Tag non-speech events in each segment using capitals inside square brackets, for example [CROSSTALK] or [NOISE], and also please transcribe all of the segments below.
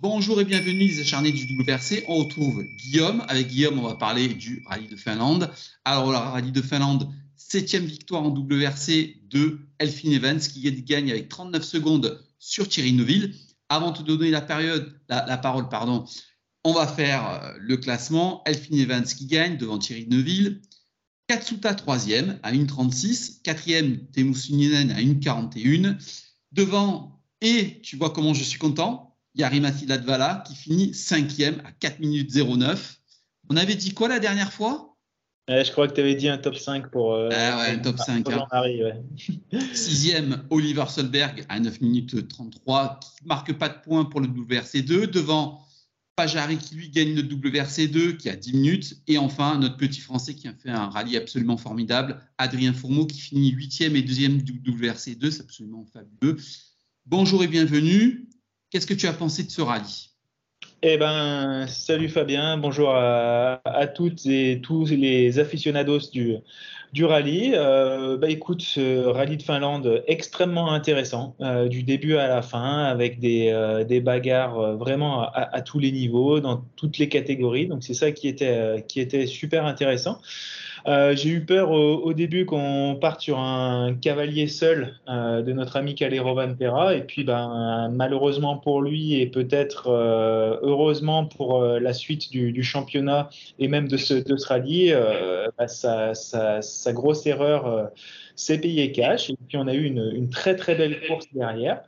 bonjour et bienvenue les acharnés du WRC. On retrouve Guillaume. Avec Guillaume, on va parler du rallye de Finlande. Alors, le rallye de Finlande, septième victoire en WRC de Elfin Evans qui gagne avec 39 secondes sur Thierry Neuville. Avant de te donner la, parole, pardon, on va faire euh, le classement. Elfin Evans qui gagne devant Thierry Neuville. Katsuta troisième à 1,36. Quatrième, Teemu Suninen à 1,41. Devant, et tu vois comment je suis content, Yarimati Ladvala qui finit cinquième à 4 minutes 09. On avait dit quoi la dernière fois? Je crois que tu avais dit un top 5 pour. Euh, ah ouais, un top 5. Hein. [LAUGHS] Sixième, Oliver Solberg à 9 minutes 33, qui ne marque pas de points pour le WRC2. Devant Pajari qui lui gagne le WRC2 qui a 10 minutes. Et enfin, notre petit Français qui a fait un rallye absolument formidable, Adrien Fourmeau qui finit 8e et 2e du WRC2. C'est absolument fabuleux. Bonjour et bienvenue. Qu'est-ce que tu as pensé de ce rallye? Eh ben, salut Fabien, bonjour à, toutes et tous les aficionados du, rallye. Euh, bah écoute, ce rallye de Finlande extrêmement intéressant, euh, du début à la fin, avec des, euh, bagarres vraiment à, à, tous les niveaux, dans toutes les catégories. Donc c'est ça qui était, qui était super intéressant. Euh, j'ai eu peur au, début qu'on parte sur un cavalier seul euh, de notre ami Calero Van Pera. Et puis, ben, malheureusement pour lui et peut-être euh, heureusement pour la suite du, championnat et même de ce, de rallye, bah, sa, grosse erreur s'est payée cash. Et puis, on a eu une très très belle course derrière.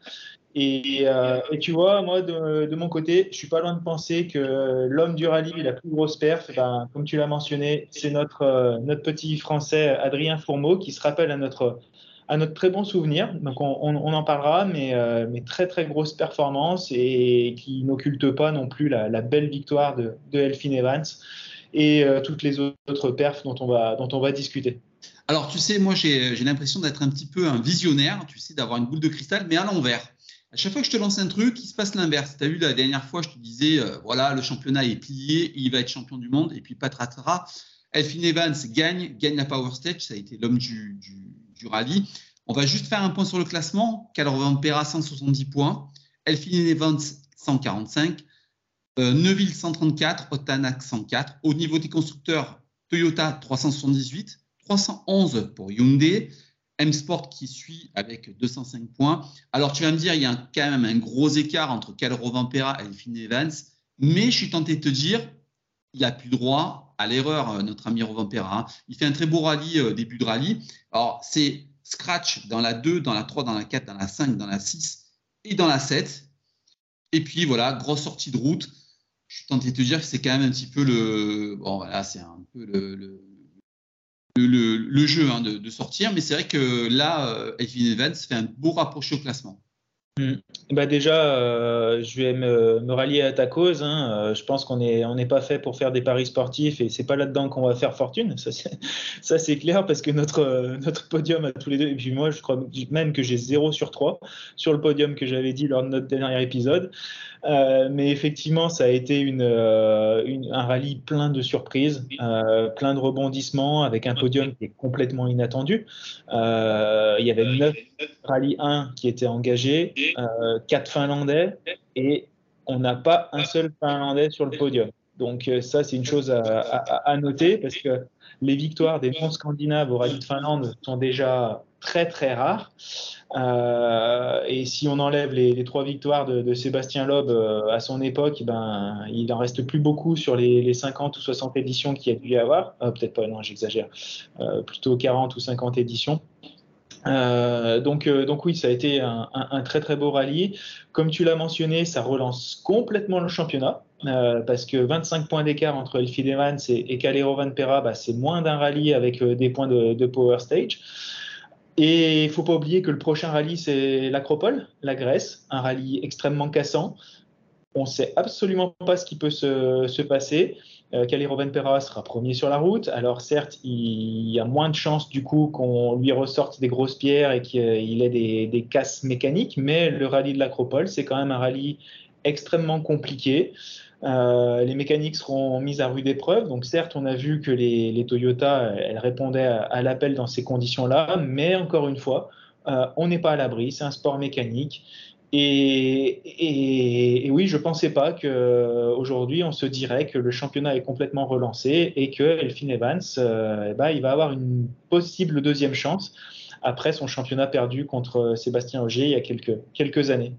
Euh, et, tu vois, moi, de, mon côté, je suis pas loin de penser que l'homme du rallye, la plus grosse perf, ben, comme tu l'as mentionné, c'est notre, euh, notre petit Français Adrien Fourmeau qui se rappelle à notre, à notre très bon souvenir. Donc, on, en parlera, mais, euh, mais, très, très grosse performance et qui n'occulte pas non plus la, belle victoire de, de Elphine Evans et toutes les autres perfs dont on va, dont on va discuter. Alors, tu sais, moi, j'ai l'impression d'être un petit peu un visionnaire, tu sais, d'avoir une boule de cristal, mais à l'envers à chaque fois que je te lance un truc, il se passe l'inverse. Tu as vu la dernière fois, je te disais, euh, voilà, le championnat est plié, il va être champion du monde, et puis patratara. Elphine Evans gagne, gagne la Power Stage, ça a été l'homme du, rallye. On va juste faire un point sur le classement. Calor Pera, 170 points. Elphine Evans, 145. Euh, Neuville, 134. Otanak, 104. Au niveau des constructeurs, Toyota, 378. 311 pour Hyundai. M-Sport qui suit avec 205 points. Alors, tu vas me dire, il y a quand même un gros écart entre Calro Vampera et Elphine Evans, mais je suis tenté de te dire, il a plus droit à l'erreur, euh, notre ami Rovampera. Il fait un très beau rallye, euh, début de rallye. Alors, c'est scratch dans la 2, dans la 3, dans la 4, dans la 5, dans la 6 et dans la 7. Et puis, voilà, grosse sortie de route. Je suis tenté de te dire que c'est quand même un petit peu le. Bon, voilà, c'est un peu le, jeu hein, de, sortir. Mais c'est vrai que là, euh, Evans fait un beau rapproché au classement. Hmm. Bah déjà, euh, je vais me, rallier à ta cause. Hein. Euh, je pense qu'on n'est pas fait pour faire des paris sportifs et c'est pas là-dedans qu'on va faire fortune. Ça, c'est [LAUGHS] clair parce que notre, notre podium à tous les deux, et puis moi, je crois même que j'ai 0 sur 3 sur le podium que j'avais dit lors de notre dernier épisode. Euh, mais effectivement, ça a été une, un rallye plein de surprises, plein de rebondissements avec un podium qui est complètement inattendu. il y avait 9 rallye 1 qui étaient engagés euh, quatre Finlandais et on n'a pas un seul Finlandais sur le podium. Donc euh, ça, c'est une chose à, noter parce que les victoires des non-scandinaves au rallye de Finlande sont déjà très très rares. Euh, et si on enlève les, trois victoires de, Sébastien Loeb à son époque, ben, il n'en reste plus beaucoup sur les, 50 ou 60 éditions qu'il y a dû y avoir. Peut-être pas, non, j'exagère. plutôt 40 ou 50 éditions. Euh, euh, donc oui, ça a été un, très très beau rallye. Comme tu l'as mentionné, ça relance complètement le championnat. Euh, parce que 25 points d'écart entre Elfie Evans et, Calero Van Pera, bah, c'est moins d'un rallye avec des points de, Power Stage. Et il faut pas oublier que le prochain rallye, c'est l'Acropole, la Grèce, un rallye extrêmement cassant. On ne sait absolument pas ce qui peut se, se passer. Euh, Calero Pera sera premier sur la route. Alors certes, il y a moins de chances du coup qu'on lui ressorte des grosses pierres et qu'il ait des, des, casses mécaniques, mais le rallye de l'Acropole, c'est quand même un rallye extrêmement compliqué. Euh, les mécaniques seront mises à rude épreuve. Donc certes, on a vu que les, les Toyota, elles répondaient à, l'appel dans ces conditions-là, mais encore une fois, euh, on n'est pas à l'abri. C'est un sport mécanique Et, oui, je ne pensais pas qu'aujourd'hui, on se dirait que le championnat est complètement relancé et que Elphine Evans, eh ben, il va avoir une possible deuxième chance après son championnat perdu contre Sébastien Auger il y a quelques années.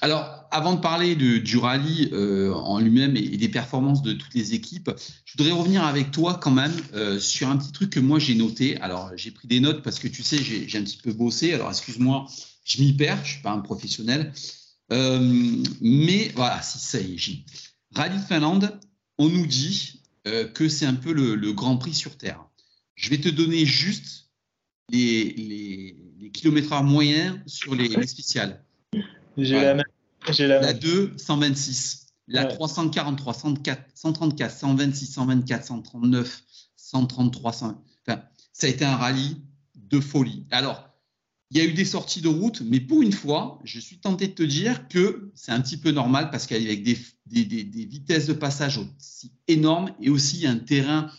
Alors, avant de parler du rallye euh, en lui-même et, des performances de toutes les équipes, je voudrais revenir avec toi quand même euh, sur un petit truc que moi j'ai noté. Alors, j'ai pris des notes parce que tu sais, j'ai un petit peu bossé. Alors, excuse-moi, je m'y perds, je suis pas un professionnel. Euh, mais voilà, si ça y est, Rallye Finlande, on nous dit que c'est un peu le, Grand Prix sur Terre. Je vais te donner juste les, les, kilomètres moyens sur les, les spéciales. J'ai la même. La, 2, 126. La 343, 134, 134, 126, 124, 139, 133. Enfin, ça a été un rallye de folie. Alors, il y a eu des sorties de route, mais pour une fois, je suis tenté de te dire que c'est un petit peu normal parce qu'avec des, des, des, vitesses de passage aussi énormes et aussi un terrain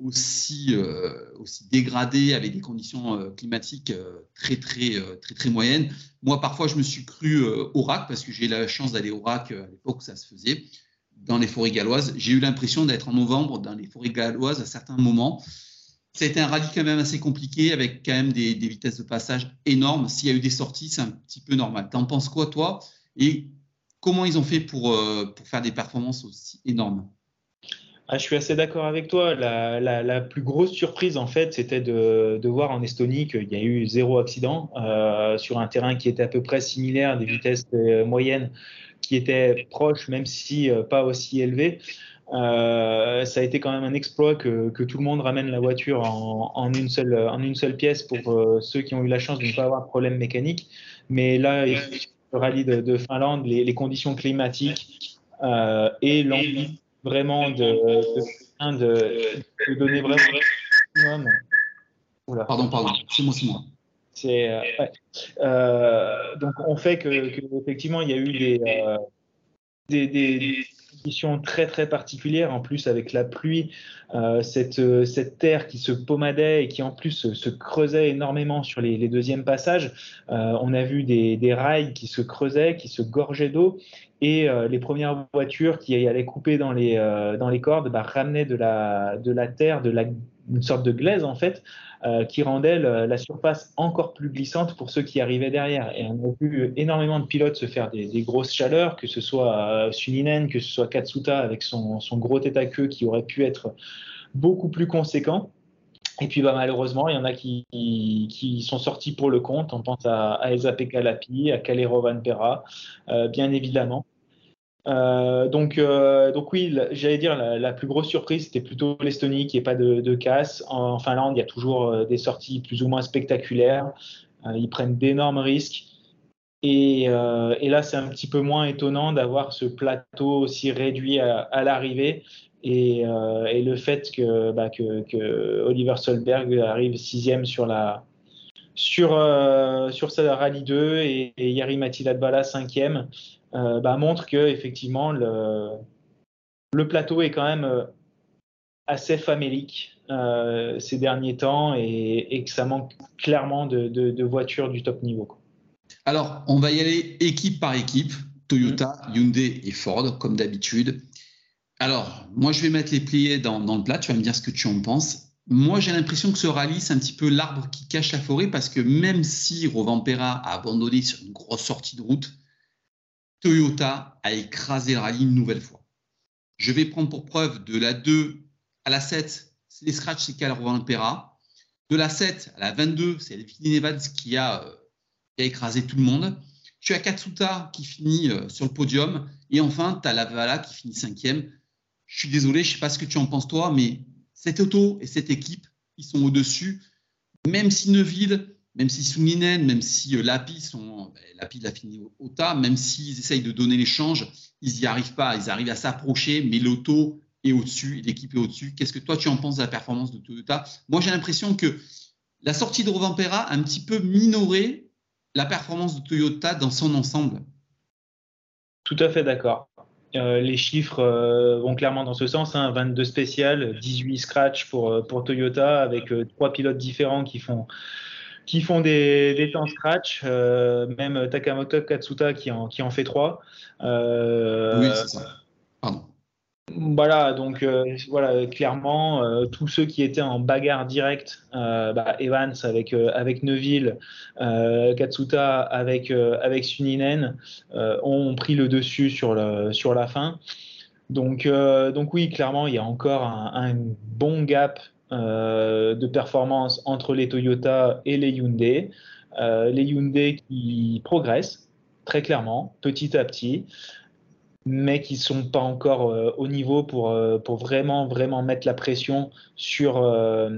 aussi, euh, aussi dégradé avec des conditions euh, climatiques euh, très, très, très, très, moyennes. Moi, parfois, je me suis cru RAC parce que j'ai eu la chance d'aller au RAC à l'époque où ça se faisait dans les forêts galloises. J'ai eu l'impression d'être en novembre dans les forêts galloises à certains moments. Ça a été un rallye quand même assez compliqué avec quand même des, des vitesses de passage énormes. S'il y a eu des sorties, c'est un petit peu normal. T'en penses quoi, toi? Et comment ils ont fait pour, pour faire des performances aussi énormes? Ah, je suis assez d'accord avec toi. La, plus grosse surprise, en fait, c'était de, voir en Estonie qu'il y a eu zéro accident euh, sur un terrain qui était à peu près similaire, des vitesses euh, moyennes qui étaient proches, même si euh, pas aussi élevées. ça a été quand même un exploit que, tout le monde ramène la voiture en, une, seule, pièce pour ceux qui ont eu la chance de ne pas avoir de problème mécanique. Mais là, le rallye de, Finlande, les, les, conditions climatiques et l'envie vraiment de, de, donner vraiment Pardon, pardon, c'est moi, c'est moi. C'est, euh, euh, donc on fait que, effectivement il y a eu des, euh, des, conditions très très particulières en plus avec la pluie, cette, cette terre qui se pommadait et qui en plus se, creusait énormément sur les, les deuxièmes passages. on a vu des, rails qui se creusaient, qui se gorgeaient d'eau et euh, les premières voitures qui allaient couper dans les, euh, dans les cordes bah, ramenaient de la, de la terre, de la, une sorte de glaise en fait, euh, qui rendait la surface encore plus glissante pour ceux qui arrivaient derrière. Et on a vu énormément de pilotes se faire des, grosses chaleurs, que ce soit Suninen, que ce soit Katsuta avec son, gros tête à queue qui aurait pu être beaucoup plus conséquent. Et puis bah, malheureusement, il y en a qui, sont sortis pour le compte. On pense à, à à Calero Van Pera, bien évidemment. Euh, donc, euh, donc oui, j'allais dire la, plus grosse surprise, c'était plutôt l'Estonie qui n'est pas de, casse. En, Finlande, il y a toujours euh, des sorties plus ou moins spectaculaires. ils prennent d'énormes risques. Et, là, c'est un petit peu moins étonnant d'avoir ce plateau aussi réduit à, l'arrivée. Et, le fait que, bah, que, Oliver Solberg arrive sixième sur la sur, sur sa rallye 2 et, Yari Matiladbala cinquième, euh, bah, montre que effectivement le, le, plateau est quand même euh, assez famélique euh, ces derniers temps et, que ça manque clairement de, voitures du top niveau. Alors, on va y aller équipe par équipe. Toyota, mm. Hyundai et Ford, comme d'habitude. Alors, moi, je vais mettre les pliés dans, dans, le plat. Tu vas me dire ce que tu en penses. Moi, j'ai l'impression que ce rallye, c'est un petit peu l'arbre qui cache la forêt parce que même si Rovampera a abandonné sur une grosse sortie de route, Toyota a écrasé le rallye une nouvelle fois. Je vais prendre pour preuve de la 2 à la 7, c'est les scratchs, c'est Calrovan Impera. De la 7 à la 22, c'est Elfini Nevada qui a, euh, qui a écrasé tout le monde. Tu as Katsuta qui finit euh, sur le podium. Et enfin, tu as Lavala qui finit cinquième. Je suis désolé, je ne sais pas ce que tu en penses toi, mais cette auto et cette équipe, ils sont au-dessus. Même si Neuville même si Suninen, même si euh, Lapi sont, ben, l'a fini au, tas, même s'ils essayent de donner l'échange, ils n'y arrivent pas. Ils arrivent à s'approcher, mais l'auto est au-dessus, l'équipe est au-dessus. Qu'est-ce que toi tu en penses de la performance de Toyota? Moi, j'ai l'impression que la sortie de Rovampera a un petit peu minoré la performance de Toyota dans son ensemble. Tout à fait d'accord. Euh, les chiffres euh, vont clairement dans ce sens. 22 hein. spécial, 18 scratch pour, pour Toyota, avec trois pilotes différents qui font qui font des, des temps scratch, même Takamoto Katsuta qui en, qui en fait trois. oui, c'est ça. Pardon. Voilà, donc euh, voilà, clairement, euh, tous ceux qui étaient en bagarre directe, euh, bah, Evans avec, avec Neuville, Katsuta avec, avec Suninen, ont pris le dessus sur, le, sur la fin. Donc, donc oui, clairement, il y a encore un, bon gap de performance entre les Toyota et les Hyundai. les Hyundai qui progressent très clairement, petit à petit mais qui sont pas encore euh, au niveau pour, euh, pour vraiment, vraiment mettre la pression sur, euh,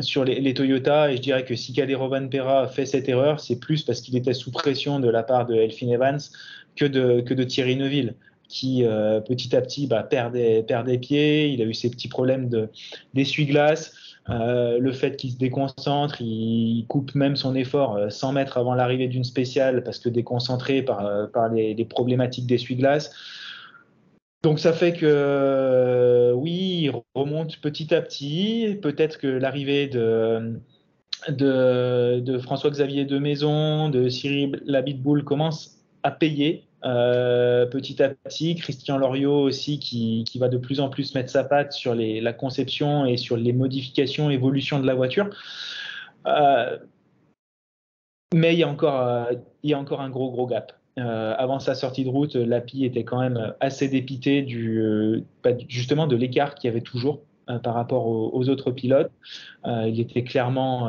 sur les, les, Toyota. Et je dirais que si Calero Pera fait cette erreur, c'est plus parce qu'il était sous pression de la part de Elfin Evans que de, que de Thierry Neuville qui petit à petit bah, perd, des, pieds, il a eu ses petits problèmes d'essuie-glace, le fait qu'il se déconcentre, il, coupe même son effort 100 mètres avant l'arrivée d'une spéciale parce que déconcentré par, par les, problématiques d'essuie-glace. Donc ça fait que euh, oui, il remonte petit à petit. Peut-être que l'arrivée de, de, François-Xavier de Maison, de Cyril Labitboul commence à payer euh, petit à petit. Christian Loriot aussi qui, va de plus en plus mettre sa patte sur la conception et sur les modifications, évolution de la voiture. Euh, mais il y, a encore, il y a encore un gros, gros gap. Euh, avant sa sortie de route, Lapi était quand même assez dépité du, euh, bah, justement de l'écart qu'il y avait toujours euh, par rapport aux, autres pilotes. il était clairement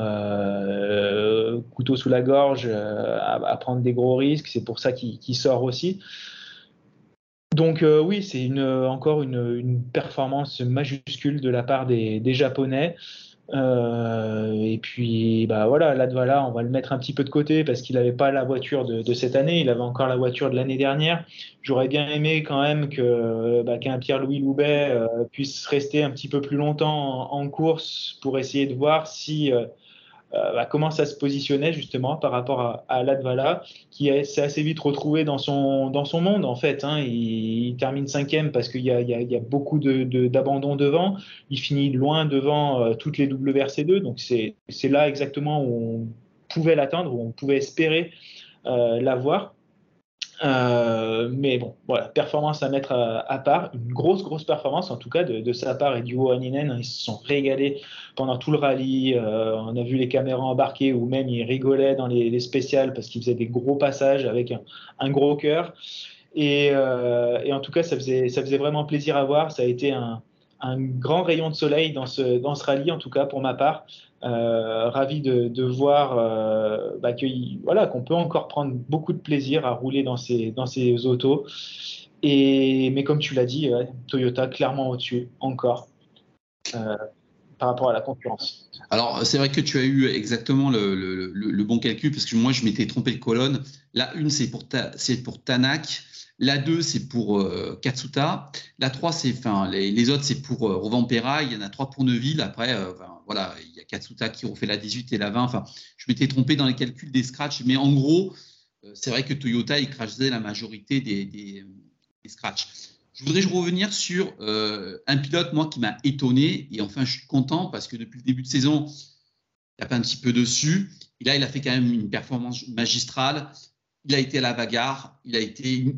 couteau sous la gorge à, prendre des gros risques. C'est pour ça qu'il sort aussi. Donc oui, c'est encore une, performance majuscule de la part des Japonais. Euh, et puis, bah voilà, voilà, on va le mettre un petit peu de côté parce qu'il n'avait pas la voiture de, cette année, il avait encore la voiture de l'année dernière. J'aurais bien aimé quand même que bah, qu'un Pierre-Louis Loubet euh, puisse rester un petit peu plus longtemps en, course pour essayer de voir si euh, bah, comment ça se positionnait justement par rapport à, à Latvala, qui s'est assez vite retrouvé dans son, dans son monde en fait. Hein. Il, termine cinquième parce qu'il y, a, beaucoup d'abandon de, devant. Il finit loin devant euh, toutes les WRC2, donc c'est là exactement où on pouvait l'atteindre, où on pouvait espérer euh, l'avoir. Euh, mais bon, voilà, performance à mettre à, part, une grosse, grosse performance en tout cas de, sa part et du Haninen. Ils se sont régalés pendant tout le rallye. Euh, on a vu les caméras embarquées ou même ils rigolaient dans les, spéciales parce qu'ils faisaient des gros passages avec un, gros cœur. Euh, et, en tout cas, ça faisait, vraiment plaisir à voir. Ça a été un, grand rayon de soleil dans ce rallye, en tout cas pour ma part. Euh, ravi de, voir euh, bah, qu'on peut encore prendre beaucoup de plaisir à rouler dans ces, dans ces autos. Et, mais comme tu l'as dit, Toyota clairement au-dessus, encore, euh, par rapport à la concurrence. Alors, c'est vrai que tu as eu exactement le, bon calcul, parce que moi, je m'étais trompé de colonne. La une, c'est pour, c'est pour Tanak. La 2, c'est pour euh, Katsuta. La 3, c'est, enfin, les, autres, c'est pour euh, Rovampera. Il y en a 3 pour Neuville. Après, euh, voilà, il y a Katsuta qui refait la 18 et la 20. Enfin, je m'étais trompé dans les calculs des scratchs. Mais en gros, euh, c'est vrai que Toyota écrasait la majorité des scratchs. Je voudrais revenir sur un pilote, moi, qui m'a étonné. Et enfin, je suis content parce que depuis le début de saison, il a pas un petit peu dessus. Et là, il a fait quand même une performance magistrale. Il a été à la bagarre. Il a été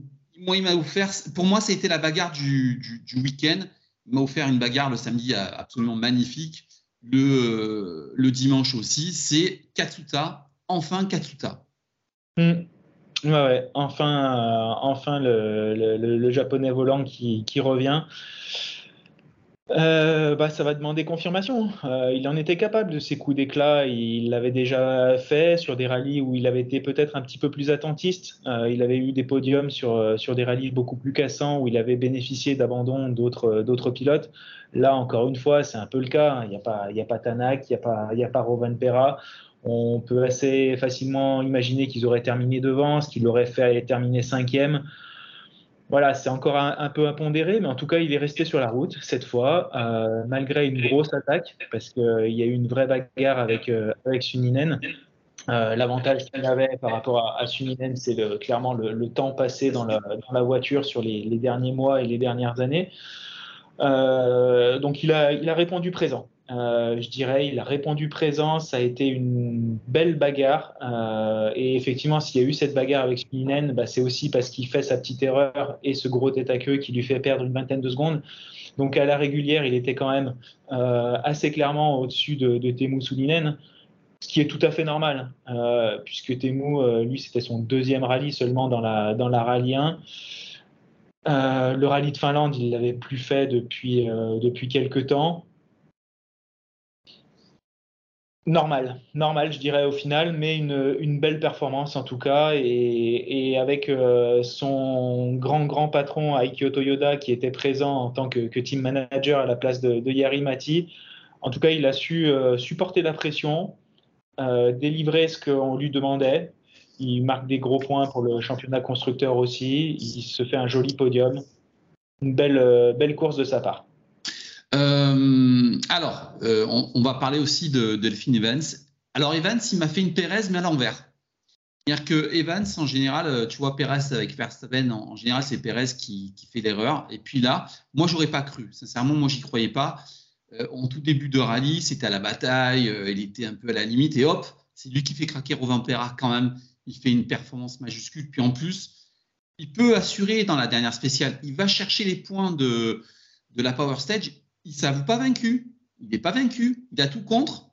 pour moi, ça a été la bagarre du, week-end. Il m'a offert une bagarre le samedi absolument magnifique. Le, le dimanche aussi, c'est Katsuta, enfin Katsuta. Hmm. Ouais, enfin, euh, enfin le, japonais volant qui revient. Euh, bah, ça va demander confirmation. Euh, il en était capable de ces coups d'éclat. Il l'avait déjà fait sur des rallyes où il avait été peut-être un petit peu plus attentiste. Euh, il avait eu des podiums sur, sur des rallyes beaucoup plus cassants où il avait bénéficié d'abandon d'autres, d'autres pilotes. Là, encore une fois, c'est un peu le cas. Il n'y a, pas, il a pas Tanak, il n'y a pas, il a pas Rovan Pera. On peut assez facilement imaginer qu'ils auraient terminé devant, ce qui l'aurait fait terminer cinquième voilà, c'est encore un, peu impondéré, mais en tout cas, il est resté sur la route cette fois, euh, malgré une grosse attaque, parce qu'il euh, y a eu une vraie bagarre avec, euh, Suninen. L'avantage qu'il avait par rapport à, Suninen, c'est clairement le, temps passé dans la, voiture sur les, derniers mois et les dernières années. donc, il a répondu présent. Euh, je dirais, il a répondu présent. Ça a été une belle bagarre. Euh, et effectivement, s'il y a eu cette bagarre avec Spinen, bah, c'est aussi parce qu'il fait sa petite erreur et ce gros tête à queue qui lui fait perdre une vingtaine de secondes. Donc à la régulière, il était quand même euh, assez clairement au-dessus de, de Temu ce qui est tout à fait normal, puisque Temu, lui, c'était son deuxième rallye seulement dans la, dans la rallye 1. le rallye de Finlande, il l'avait plus fait depuis, depuis quelques temps. Normal, normal, je dirais au final, mais une, belle performance en tout cas. Et, avec euh, son grand, grand patron Aikyo Toyoda qui était présent en tant que, team manager à la place de, de Yari Mati, en tout cas, il a su euh, supporter la pression, euh, délivrer ce qu'on lui demandait. Il marque des gros points pour le championnat constructeur aussi. Il se fait un joli podium. Une belle, belle course de sa part. Euh, alors, euh, on, va parler aussi de, Delphine Evans. Alors, Evans, il m'a fait une Pérez, mais à l'envers. C'est-à-dire que Evans, en général, euh, tu vois, Pérez avec Verstappen, en, général, c'est Pérez qui, fait l'erreur. Et puis là, moi, j'aurais pas cru. Sincèrement, moi, j'y croyais pas. en tout début de rallye, c'était à la bataille, il était un peu à la limite, et hop, c'est lui qui fait craquer Pera quand même. Il fait une performance majuscule. Puis en plus, il peut assurer dans la dernière spéciale. Il va chercher les points de la Power Stage il ne s'avoue pas vaincu. Il n'est pas vaincu. Il a tout contre,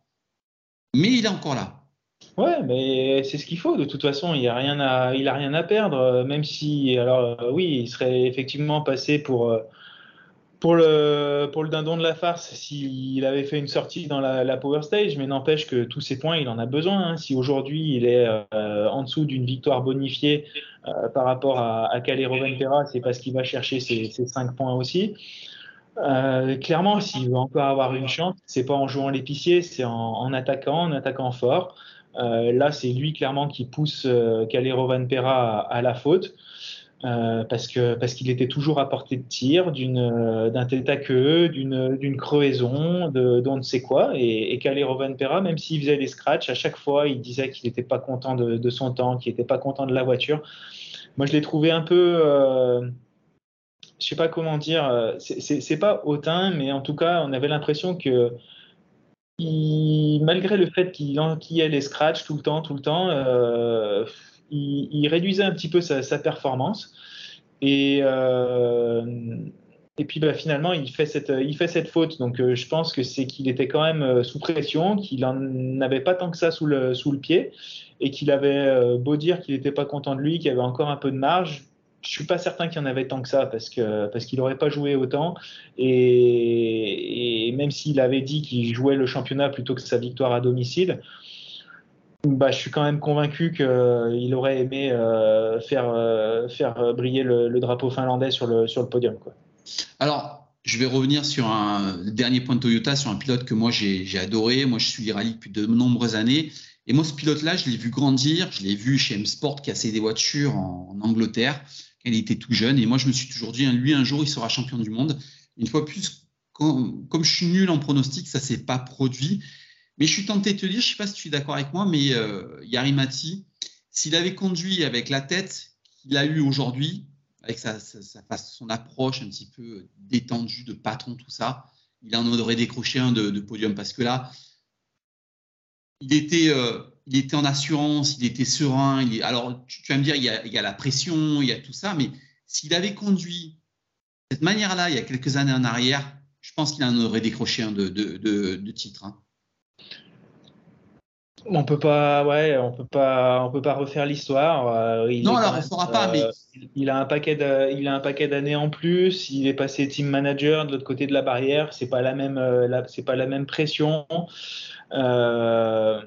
mais il est encore là. Ouais, mais c'est ce qu'il faut. De toute façon, il n'a rien à, il a rien à perdre. Même si, alors euh, oui, il serait effectivement passé pour euh, pour le pour le dindon de la farce s'il avait fait une sortie dans la, Power Stage. Mais n'empêche que tous ces points, il en a besoin. Hein. Si aujourd'hui il est euh, en dessous d'une victoire bonifiée par rapport à, à Calero Ventura, c'est parce qu'il va chercher ses, ses 5 points aussi. Euh, clairement, s'il veut encore avoir une chance, c'est pas en jouant l'épicier, c'est en, attaquant, en attaquant fort. Euh, là, c'est lui clairement qui pousse euh, Calero Van Pera à, la faute. parce que parce qu'il était toujours à portée de tir d'une d'un tête à queue d'une d'une crevaison de d'on ne sait quoi et, et Calero Van Pera même s'il faisait des scratchs à chaque fois il disait qu'il n'était pas content de, de, son temps qu'il n'était pas content de la voiture moi je l'ai trouvé un peu je sais pas comment dire, euh, c'est pas hautain, mais en tout cas, on avait l'impression que malgré le fait qu'il enquillait les scratchs tout le temps, tout le temps, euh, il, réduisait un petit peu sa, performance. Et, euh, puis bah, finalement, il fait, cette, il fait cette faute. Donc je pense que c'est qu'il était quand même sous pression, qu'il n'en avait pas tant que ça sous le, sous le pied, et qu'il avait beau dire qu'il n'était pas content de lui, qu'il avait encore un peu de marge je suis pas certain qu'il y en avait tant que ça parce que parce qu'il n'aurait pas joué autant et, même s'il avait dit qu'il jouait le championnat plutôt que sa victoire à domicile, bah, je suis quand même convaincu qu'il aurait aimé euh, faire euh, faire briller le, drapeau finlandais sur le sur le podium. Alors. Je vais revenir sur un dernier point de Toyota, sur un pilote que moi j'ai adoré. Moi, je suis les rallyes depuis de nombreuses années. Et moi, ce pilote-là, je l'ai vu grandir. Je l'ai vu chez M-Sport casser des voitures en Angleterre il était tout jeune. Et moi, je me suis toujours dit, hein, lui, un jour, il sera champion du monde. Une fois plus, comme, je suis nul en pronostic, ça s'est pas produit. Mais je suis tenté de te dire, je sais pas si tu es d'accord avec moi, mais euh, Yarimati, s'il avait conduit avec la tête qu'il a eue aujourd'hui, avec sa, son approche un petit peu détendue de patron, tout ça, il en aurait décroché un de, podium. Parce que là, il était, euh, il était en assurance, il était serein. Il alors, tu, vas me dire, il y, a, la pression, il y a tout ça, mais s'il avait conduit de cette manière-là il y a quelques années en arrière, je pense qu'il en aurait décroché un de, de, titre. Hein. On peut pas, ouais, on peut pas, on peut pas refaire l'histoire. Euh, non, alors on fera pas, mais euh, il a un paquet, de, il a un paquet d'années en plus. Il est passé team manager de l'autre côté de la barrière. C'est pas la même, euh, c'est pas la même pression. Euh,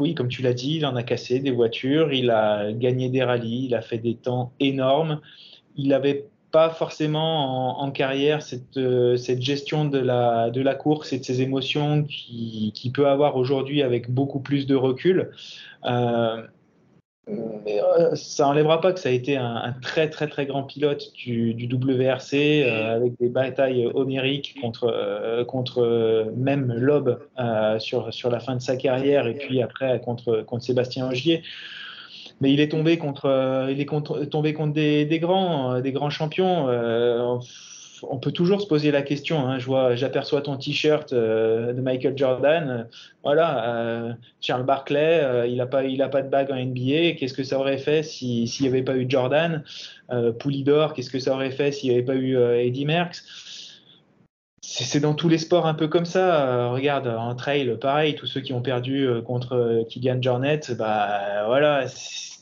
oui, comme tu l'as dit, il en a cassé des voitures, il a gagné des rallyes, il a fait des temps énormes. Il n'avait pas forcément en, carrière cette, euh, gestion de la, de la course et de ses émotions qu'il qui peut avoir aujourd'hui avec beaucoup plus de recul. Euh, euh, ça n'enlèvera pas que ça a été un, très très très grand pilote du, WRC euh, avec des batailles oniriques contre, euh, contre même Loeb sur, sur la fin de sa carrière et puis après contre, contre Sébastien Ogier. Mais il est tombé contre, il est tombé contre des, grands, des grands champions. On peut toujours se poser la question. Hein. J'aperçois ton t-shirt euh, de Michael Jordan. voilà, Charles Barkley, il n'a pas, il a pas de bague en NBA. Qu'est-ce que ça aurait fait s'il n'y avait pas eu Jordan? Poulidor, qu'est-ce que ça aurait fait s'il n'y avait pas eu Eddie Merckx? C'est dans tous les sports un peu comme ça. regarde, en trail, pareil, tous ceux qui ont perdu contre Kylian Jornet, bah voilà,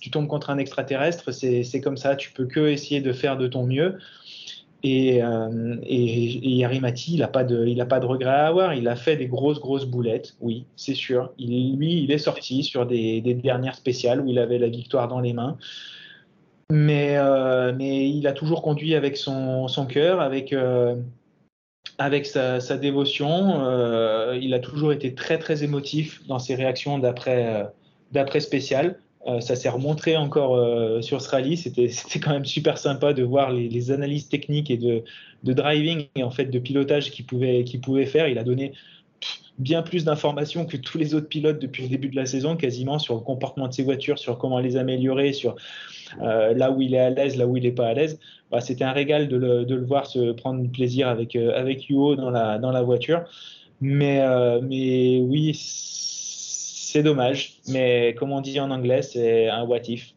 tu tombes contre un extraterrestre, c'est comme ça. Tu peux que essayer de faire de ton mieux. Et, euh, et, Yarimati, il n'a pas, de, pas de regret à avoir. Il a fait des grosses, grosses boulettes, oui, c'est sûr. Lui, il est sorti sur des, dernières spéciales où il avait la victoire dans les mains. Mais, euh, mais il a toujours conduit avec son, son cœur, avec, euh, avec sa, sa dévotion. il a toujours été très, très émotif dans ses réactions d'après spécial. Euh, ça s'est remontré encore euh, sur ce rallye. [LAUGHS] C'était quand même super sympa de voir les, analyses techniques et de, driving et en fait de pilotage qu'il pouvait, faire. Il a donné bien plus d'informations que tous les autres pilotes depuis le début de la saison, quasiment sur le comportement de ses voitures, sur comment les améliorer, sur euh, là où il est à l'aise, là où il n'est pas à l'aise. Bah, c'était un régal de le, voir se prendre plaisir avec, avec Yuo dans la, dans la voiture. Mais, mais oui, c'est dommage, mais comme on dit en anglais, c'est un what if.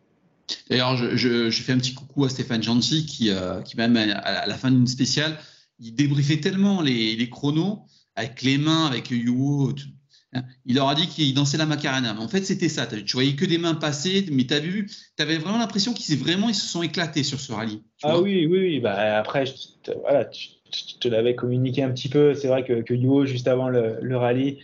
D'ailleurs, je, fais un petit coucou à Stéphane Janchi qui, euh, qui même à la fin d'une spéciale, il débriefait tellement les, chronos avec les mains, avec Yuo. Hein. Il leur a dit qu'il dansait la Macarena. Mais en fait, c'était ça. Tu voyais que des mains passer, mais tu avais vu, tu avais vraiment l'impression qu'ils vraiment ils se sont éclatés sur ce rallye. Ah oui, oui, oui. Bah, après, je, voilà, tu, te l'avais communiqué un petit peu. C'est vrai que, que Yuo, juste avant le, le rallye,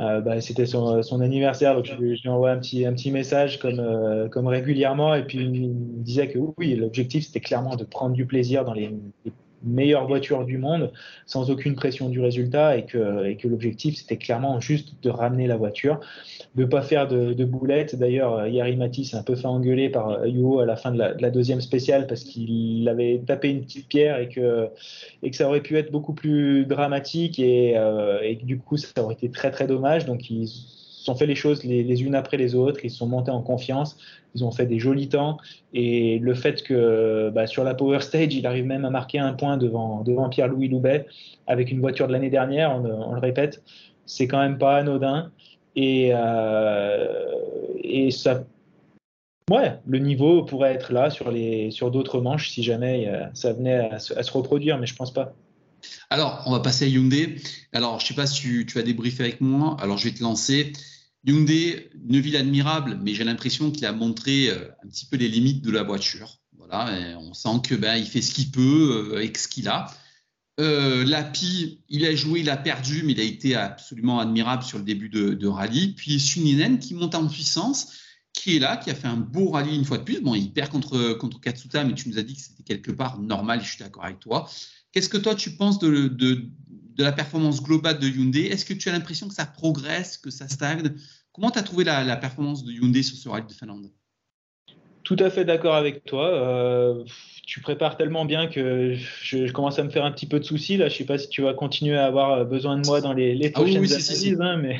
euh, bah, c'était son, son, anniversaire, donc je, lui envoie un petit, un petit message comme, euh, comme régulièrement. Et puis il me disait que oui, l'objectif c'était clairement de prendre du plaisir dans les, les meilleure voiture du monde sans aucune pression du résultat et que, que l'objectif c'était clairement juste de ramener la voiture, de pas faire de, de boulettes. D'ailleurs, Yari Mati s'est un peu fait engueuler par Yuo à la fin de la, deuxième spéciale parce qu'il avait tapé une petite pierre et que, que ça aurait pu être beaucoup plus dramatique et, euh, et du coup ça aurait été très très dommage. Donc ont fait les choses les, unes après les autres, ils sont montés en confiance ils ont fait des jolis temps. Et le fait que bah, sur la Power Stage, il arrive même à marquer un point devant, Pierre-Louis Loubet avec une voiture de l'année dernière, on, le répète, c'est quand même pas anodin. Et, euh, et ça. Ouais, le niveau pourrait être là sur, sur d'autres manches si jamais euh, ça venait à se, reproduire, mais je pense pas. Alors, on va passer à Hyundai. Alors, je sais pas si tu, tu as débriefé avec moi. Alors, je vais te lancer. Hyundai, une ville admirable, mais j'ai l'impression qu'il a montré euh, un petit peu les limites de la voiture. Voilà, on sent que ben, fait ce qu'il peut euh, avec ce qu'il a. Euh, Lapi, il a joué, il a perdu, mais il a été absolument admirable sur le début de, rallye. Puis Suninen qui monte en puissance, qui est là, qui a fait un beau rallye une fois de plus. Bon, il perd contre, contre Katsuta, mais tu nous as dit que c'était quelque part normal, je suis d'accord avec toi. Qu'est-ce que toi tu penses de, de, la performance globale de Hyundai? Est-ce que tu as l'impression que ça progresse, que ça stagne? Comment tu as trouvé la, performance de Hyundai sur ce rallye de Finlande? Tout à fait d'accord avec toi. Euh, tu prépares tellement bien que je, commence à me faire un petit peu de soucis. Là, je sais pas si tu vas continuer à avoir besoin de moi dans les, les prochaines ah oui, hein, mais,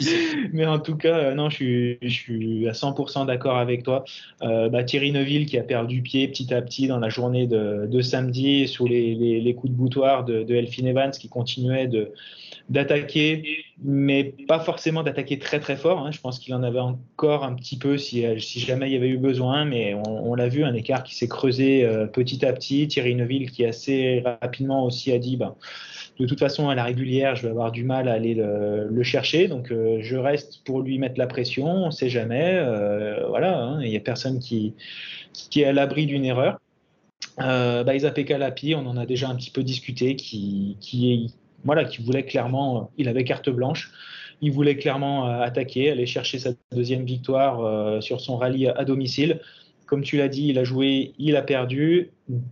[LAUGHS] mais en tout cas, euh, non, je suis, je suis à 100% d'accord avec toi. Euh, bah, Thierry Neuville qui a perdu pied petit à petit dans la journée de, de samedi sous les, les, les, coups de boutoir de, de Elfin Evans qui continuait de d'attaquer, mais pas forcément d'attaquer très très fort. Hein. Je pense qu'il en avait encore un petit peu si, si jamais il y avait eu besoin, mais on, l'a vu, un écart qui s'est creusé euh, petit à petit. Thierry Neuville qui assez rapidement aussi a dit, ben, de toute façon à la régulière, je vais avoir du mal à aller le, chercher, donc euh, je reste pour lui mettre la pression. On ne sait jamais, euh, voilà, hein. il n'y a personne qui, qui est à l'abri d'une erreur. Euh, bah, Lapi, on en a déjà un petit peu discuté, qui, qui est voilà, qui voulait clairement, euh, il avait carte blanche, il voulait clairement euh, attaquer, aller chercher sa deuxième victoire euh, sur son rallye à domicile. Comme tu l'as dit, il a joué, il a perdu.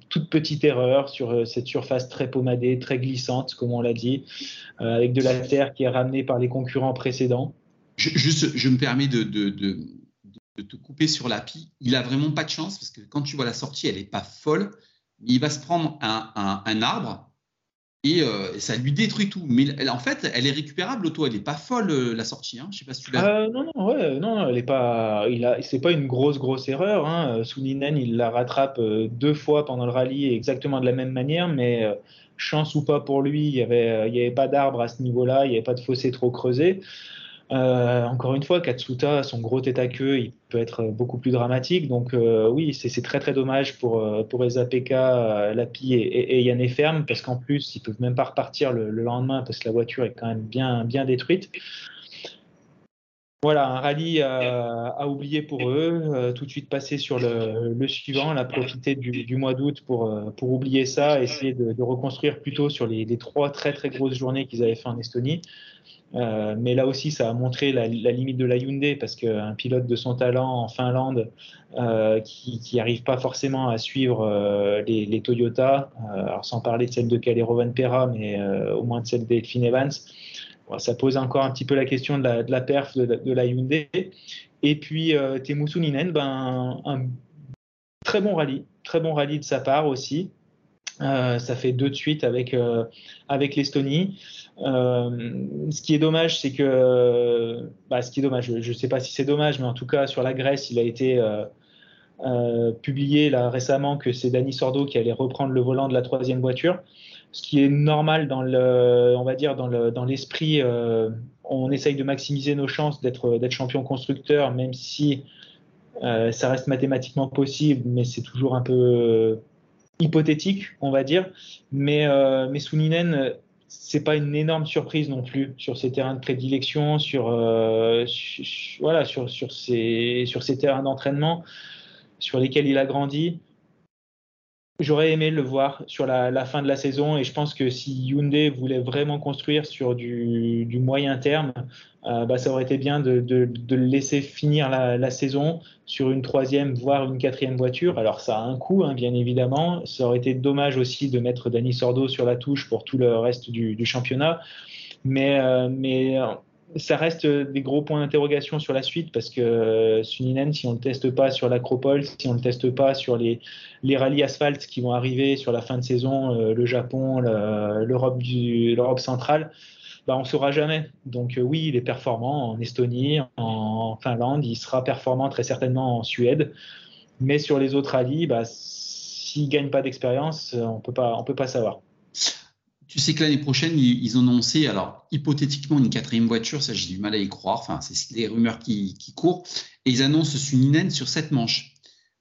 Toute petite erreur sur cette surface très pommadée, très glissante, comme on l'a dit, avec de la terre qui est ramenée par les concurrents précédents. Je, juste, je me permets de, te couper sur la pie. Il a vraiment pas de chance parce que quand tu vois la sortie, elle n'est pas folle. Il va se prendre un arbre euh, et, ça lui détruit tout. Mais en fait, elle est récupérable, l'auto. Elle n'est pas folle, euh, la sortie. Hein. Je sais pas si tu l'as. Euh, non, non, ouais, non, elle pas. Il a, c'est pas une grosse, grosse erreur. Hein. Il la rattrape deux fois pendant le rallye, exactement de la même manière, mais chance ou pas pour lui, il n'y avait, y avait pas d'arbre à ce niveau-là, il n'y avait pas de fossé trop creusé. Euh, encore une fois, Katsuta, son gros tête à queue, il peut être beaucoup plus dramatique. Donc euh, oui, c'est très très dommage pour, euh, pour Eza Pekka, Lapi et, et, Ferme, parce qu'en plus, ils peuvent même pas repartir le, lendemain parce que la voiture est quand même bien, bien détruite. Voilà, un rallye à, oublier pour eux. tout de suite passer sur le, suivant, la profiter du, du mois d'août pour, pour oublier ça, essayer de, de reconstruire plutôt sur les, les, trois très très grosses journées qu'ils avaient fait en Estonie. Euh, mais là aussi, ça a montré la, limite de la Hyundai parce qu'un pilote de son talent en Finlande euh, qui n'arrive pas forcément à suivre euh, les, Toyota, alors sans parler de celle de Calero Pera, mais au moins de celle d'Elphine Evans, ça pose encore un petit peu la question de la, perf de, la Hyundai. Et puis Temu Suninen, ben, un très bon rallye, très bon rallye de sa part aussi. Ça fait deux de suite avec, avec l'Estonie. Euh, ce qui est dommage, c'est que, bah, ce qui est dommage, je ne sais pas si c'est dommage, mais en tout cas sur la Grèce, il a été euh, euh, publié là récemment que c'est Danny Sordo qui allait reprendre le volant de la troisième voiture, ce qui est normal dans le, on va dire dans dans l'esprit. on essaye de maximiser nos chances d'être d'être champion constructeur, même si ça reste mathématiquement possible, mais c'est toujours un peu hypothétique, on va dire. Mais, mais Souninen c'est pas une énorme surprise non plus sur ses terrains de prédilection, sur, euh, voilà, sur, sur, ses, sur ses terrains d'entraînement sur lesquels il a grandi. J'aurais aimé le voir sur la, fin de la saison et je pense que si Hyundai voulait vraiment construire sur du, moyen terme, euh, bah, ça aurait été bien de, le laisser finir la, saison sur une troisième, voire une quatrième voiture. Alors ça a un coût, hein, bien évidemment. Ça aurait été dommage aussi de mettre Danny Sordo sur la touche pour tout le reste du, championnat. Mais, euh, mais ça reste des gros points d'interrogation sur la suite parce que euh, Suninen, si on ne le teste pas sur l'Acropole, si on ne le teste pas sur les, les rallyes asphalte qui vont arriver sur la fin de saison, euh, le Japon, l'Europe centrale, bah, on ne saura jamais. Donc euh, oui, il est performant en Estonie, en Finlande, il sera performant très certainement en Suède, mais sur les autres rallyes, bah, s'il ne gagne pas d'expérience, on ne peut pas savoir. Tu sais que l'année prochaine, ils, ont annoncé, alors hypothétiquement, une quatrième voiture, ça j'ai du mal à y croire, enfin, c'est les rumeurs qui, courent, et ils annoncent Suninen sur sept manches.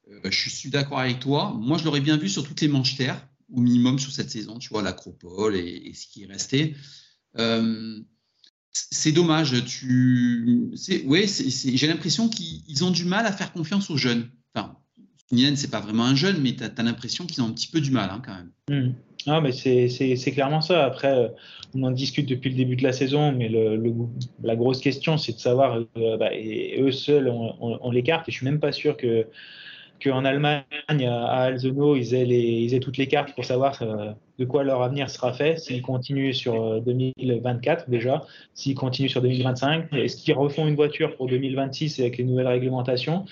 Euh, je suis d'accord avec toi. Moi, je l'aurais bien vu sur toutes les manches terre, au minimum sur cette saison, tu vois, l'Acropole et, ce qui est resté. Euh, c'est dommage. Tu, j'ai l'impression qu'ils ont du mal à faire confiance aux jeunes. Suninen, c'est pas vraiment un jeune, mais tu as, l'impression qu'ils ont un petit peu du mal hein, quand même. Mmh. Mais c'est clairement ça. Après, euh, on en discute depuis le début de la saison, mais la grosse question, c'est de savoir, euh, bah, eux seuls, on, les cartes. Et je suis même pas sûr que qu'en Allemagne, à Alzeno, ils aient, ils aient toutes les cartes pour savoir euh, de quoi leur avenir sera fait, s'ils continuent sur 2024 déjà, s'ils continuent sur 2025, est-ce qu'ils refont une voiture pour 2026 avec les nouvelles réglementations?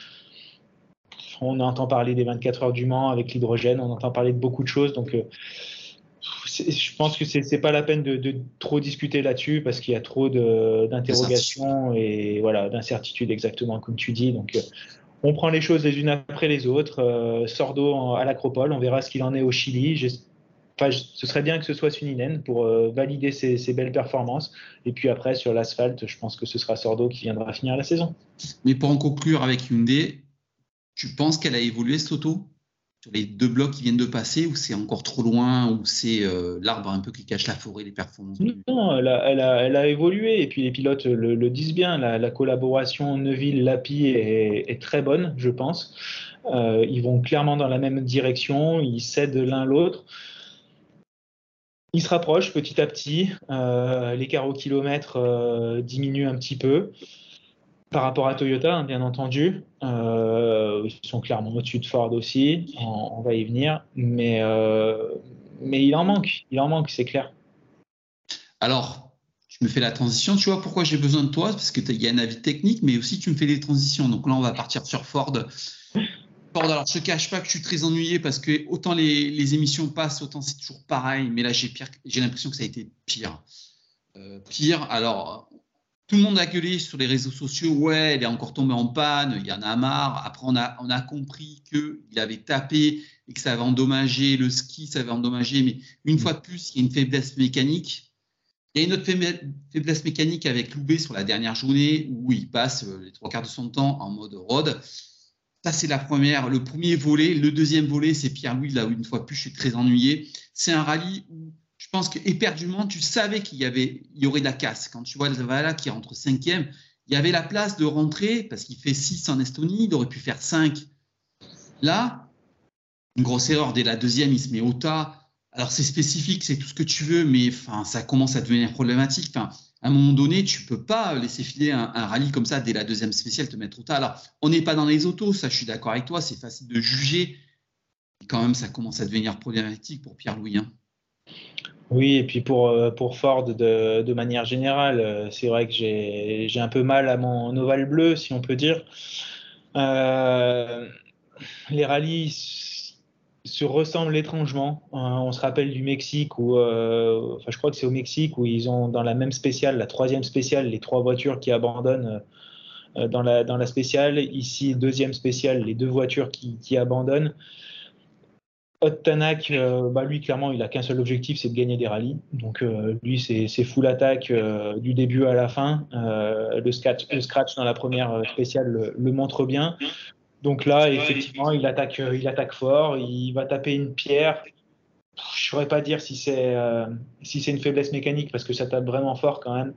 On entend parler des 24 heures du Mans avec l'hydrogène, on entend parler de beaucoup de choses. Donc, je pense que c'est pas la peine de, trop discuter là-dessus parce qu'il y a trop d'interrogations et voilà d'incertitudes exactement comme tu dis. Donc euh, on prend les choses les unes après les autres. Euh, Sordo à l'Acropole, on verra ce qu'il en est au Chili. ce serait bien que ce soit Suninen pour euh, valider ses, belles performances. Et puis après, sur l'asphalte, je pense que ce sera Sordo qui viendra finir la saison. Mais pour en conclure avec Hyundai, tu penses qu'elle a évolué cette auto sur les deux blocs qui viennent de passer ou c'est encore trop loin ou c'est euh, l'arbre un peu qui cache la forêt, les performances Non, elle a, elle a, évolué et puis les pilotes le, disent bien. La, collaboration Neuville-Lapi est, très bonne, je pense. Euh, ils vont clairement dans la même direction, ils cèdent l'un l'autre. Ils se rapprochent petit à petit. Euh, l'écart au kilomètre diminue un petit peu par rapport à Toyota, hein, bien entendu. Euh, ils sont clairement au-dessus de Ford aussi. On, va y venir. Mais, euh, mais il en manque. Il en manque, c'est clair. Alors, tu me fais la transition. Tu vois pourquoi j'ai besoin de toi? Parce qu'il y a un avis technique, mais aussi tu me fais des transitions. Donc là, on va partir sur Ford. alors je te cache pas que je suis très ennuyé parce que autant les, émissions passent, autant c'est toujours pareil, mais là j'ai l'impression que ça a été pire. Euh, pire, alors tout le monde a gueulé sur les réseaux sociaux, ouais, elle est encore tombée en panne, il y en a marre. Après, on a, compris qu'il avait tapé et que ça avait endommagé le ski, ça avait endommagé, mais une fois de plus, il y a une faiblesse mécanique. Il y a une autre faiblesse mécanique avec Loubet sur la dernière journée où il passe euh, les trois quarts de son temps en mode road. Ça, c'est la première, le premier volet. Le deuxième volet, c'est Pierre-Louis, là où une fois plus, je suis très ennuyé. C'est un rallye où je pense qu'éperdument, tu savais qu'il y, avait, il y aurait de la casse. Quand tu vois le Zavala qui rentre cinquième, il y avait la place de rentrer parce qu'il fait 6 en Estonie, il aurait pu faire 5. Là, une grosse erreur dès la deuxième, il se met au tas. Alors c'est spécifique, c'est tout ce que tu veux, mais ça commence à devenir problématique. À un moment donné, tu peux pas laisser filer un, rallye comme ça dès la deuxième spéciale, te mettre au tas. Alors, on n'est pas dans les autos, ça, je suis d'accord avec toi, c'est facile de juger. quand même, ça commence à devenir problématique pour Pierre-Louis. Hein. Oui, et puis pour, euh, Ford, de, manière générale, euh, c'est vrai que j'ai un peu mal à mon ovale bleu, si on peut dire. Euh, les rallyes se ressemblent étrangement. Euh, on se rappelle du Mexique où, enfin, je crois que c'est au Mexique où ils ont dans la même spéciale, la troisième spéciale, les trois voitures qui abandonnent dans, la, spéciale. Ici, deuxième spéciale, les deux voitures qui abandonnent. Hot Tanak, bah lui, clairement, il a qu'un seul objectif, c'est de gagner des rallyes. Donc, lui, c'est full attaque du début à la fin. le, scratch, le scratch dans la première spéciale le, montre bien. Donc là, effectivement, il attaque, euh, fort, il va taper une pierre. Je ne saurais pas dire euh, si c'est une faiblesse mécanique parce que ça tape vraiment fort quand même.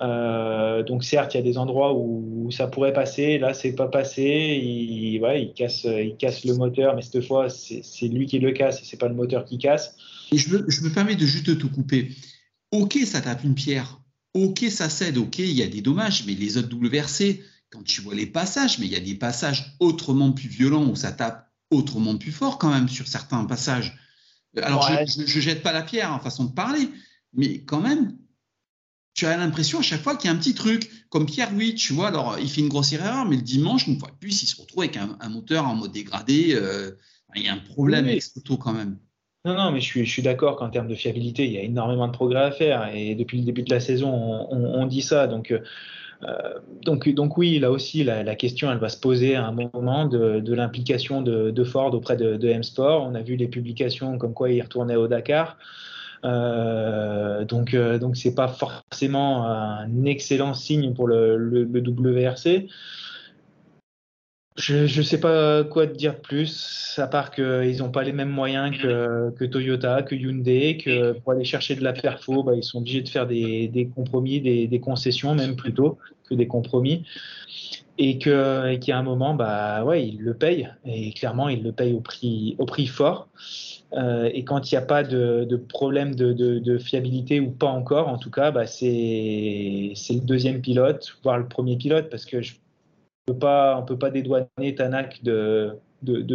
Euh, donc certes, il y a des endroits où, ça pourrait passer. Là, c'est pas passé. Il, il casse, il casse le moteur, mais cette fois, c'est lui qui le casse et c'est pas le moteur qui casse. je, me, je me permets de juste te couper. Ok, ça tape une pierre. Ok, ça cède. Ok, il y a des dommages, mais les autres WRC, quand tu vois les passages, mais il y a des passages autrement plus violents où ça tape autrement plus fort quand même sur certains passages. Alors, je ne jette pas la pierre en façon de parler, mais quand même, tu as l'impression à chaque fois qu'il y a un petit truc. Comme Pierre-Louis, tu vois, alors il fait une grosse erreur, mais le dimanche, une fois de plus, il se retrouve avec un, moteur en mode dégradé. Euh, il y a un problème avec ce auto quand même. Non, non, mais je suis, je suis d'accord qu'en termes de fiabilité, il y a énormément de progrès à faire. Et depuis le début de la saison, on, dit ça. Donc, euh, donc, donc oui, là aussi, la, question, elle va se poser à un moment de, l'implication de, Ford auprès de, M-Sport. On a vu les publications comme quoi il retournait au Dakar. Euh, donc, euh, donc c'est pas forcément un excellent signe pour le, WRC. Je ne sais pas quoi te dire plus, à part qu'ils n'ont pas les mêmes moyens que, Toyota, que Hyundai, que pour aller chercher de la perfo, bah, ils sont obligés de faire des, compromis, des, concessions même plutôt que des compromis. Et qu'il y a un moment, bah, ouais, ils le payent, et clairement, ils le payent au prix fort. Euh, et quand il n'y a pas de, de problème de, fiabilité, ou pas encore, en tout cas, bah, c'est le deuxième pilote, voire le premier pilote, parce que on ne peut pas dédouaner Tanak de,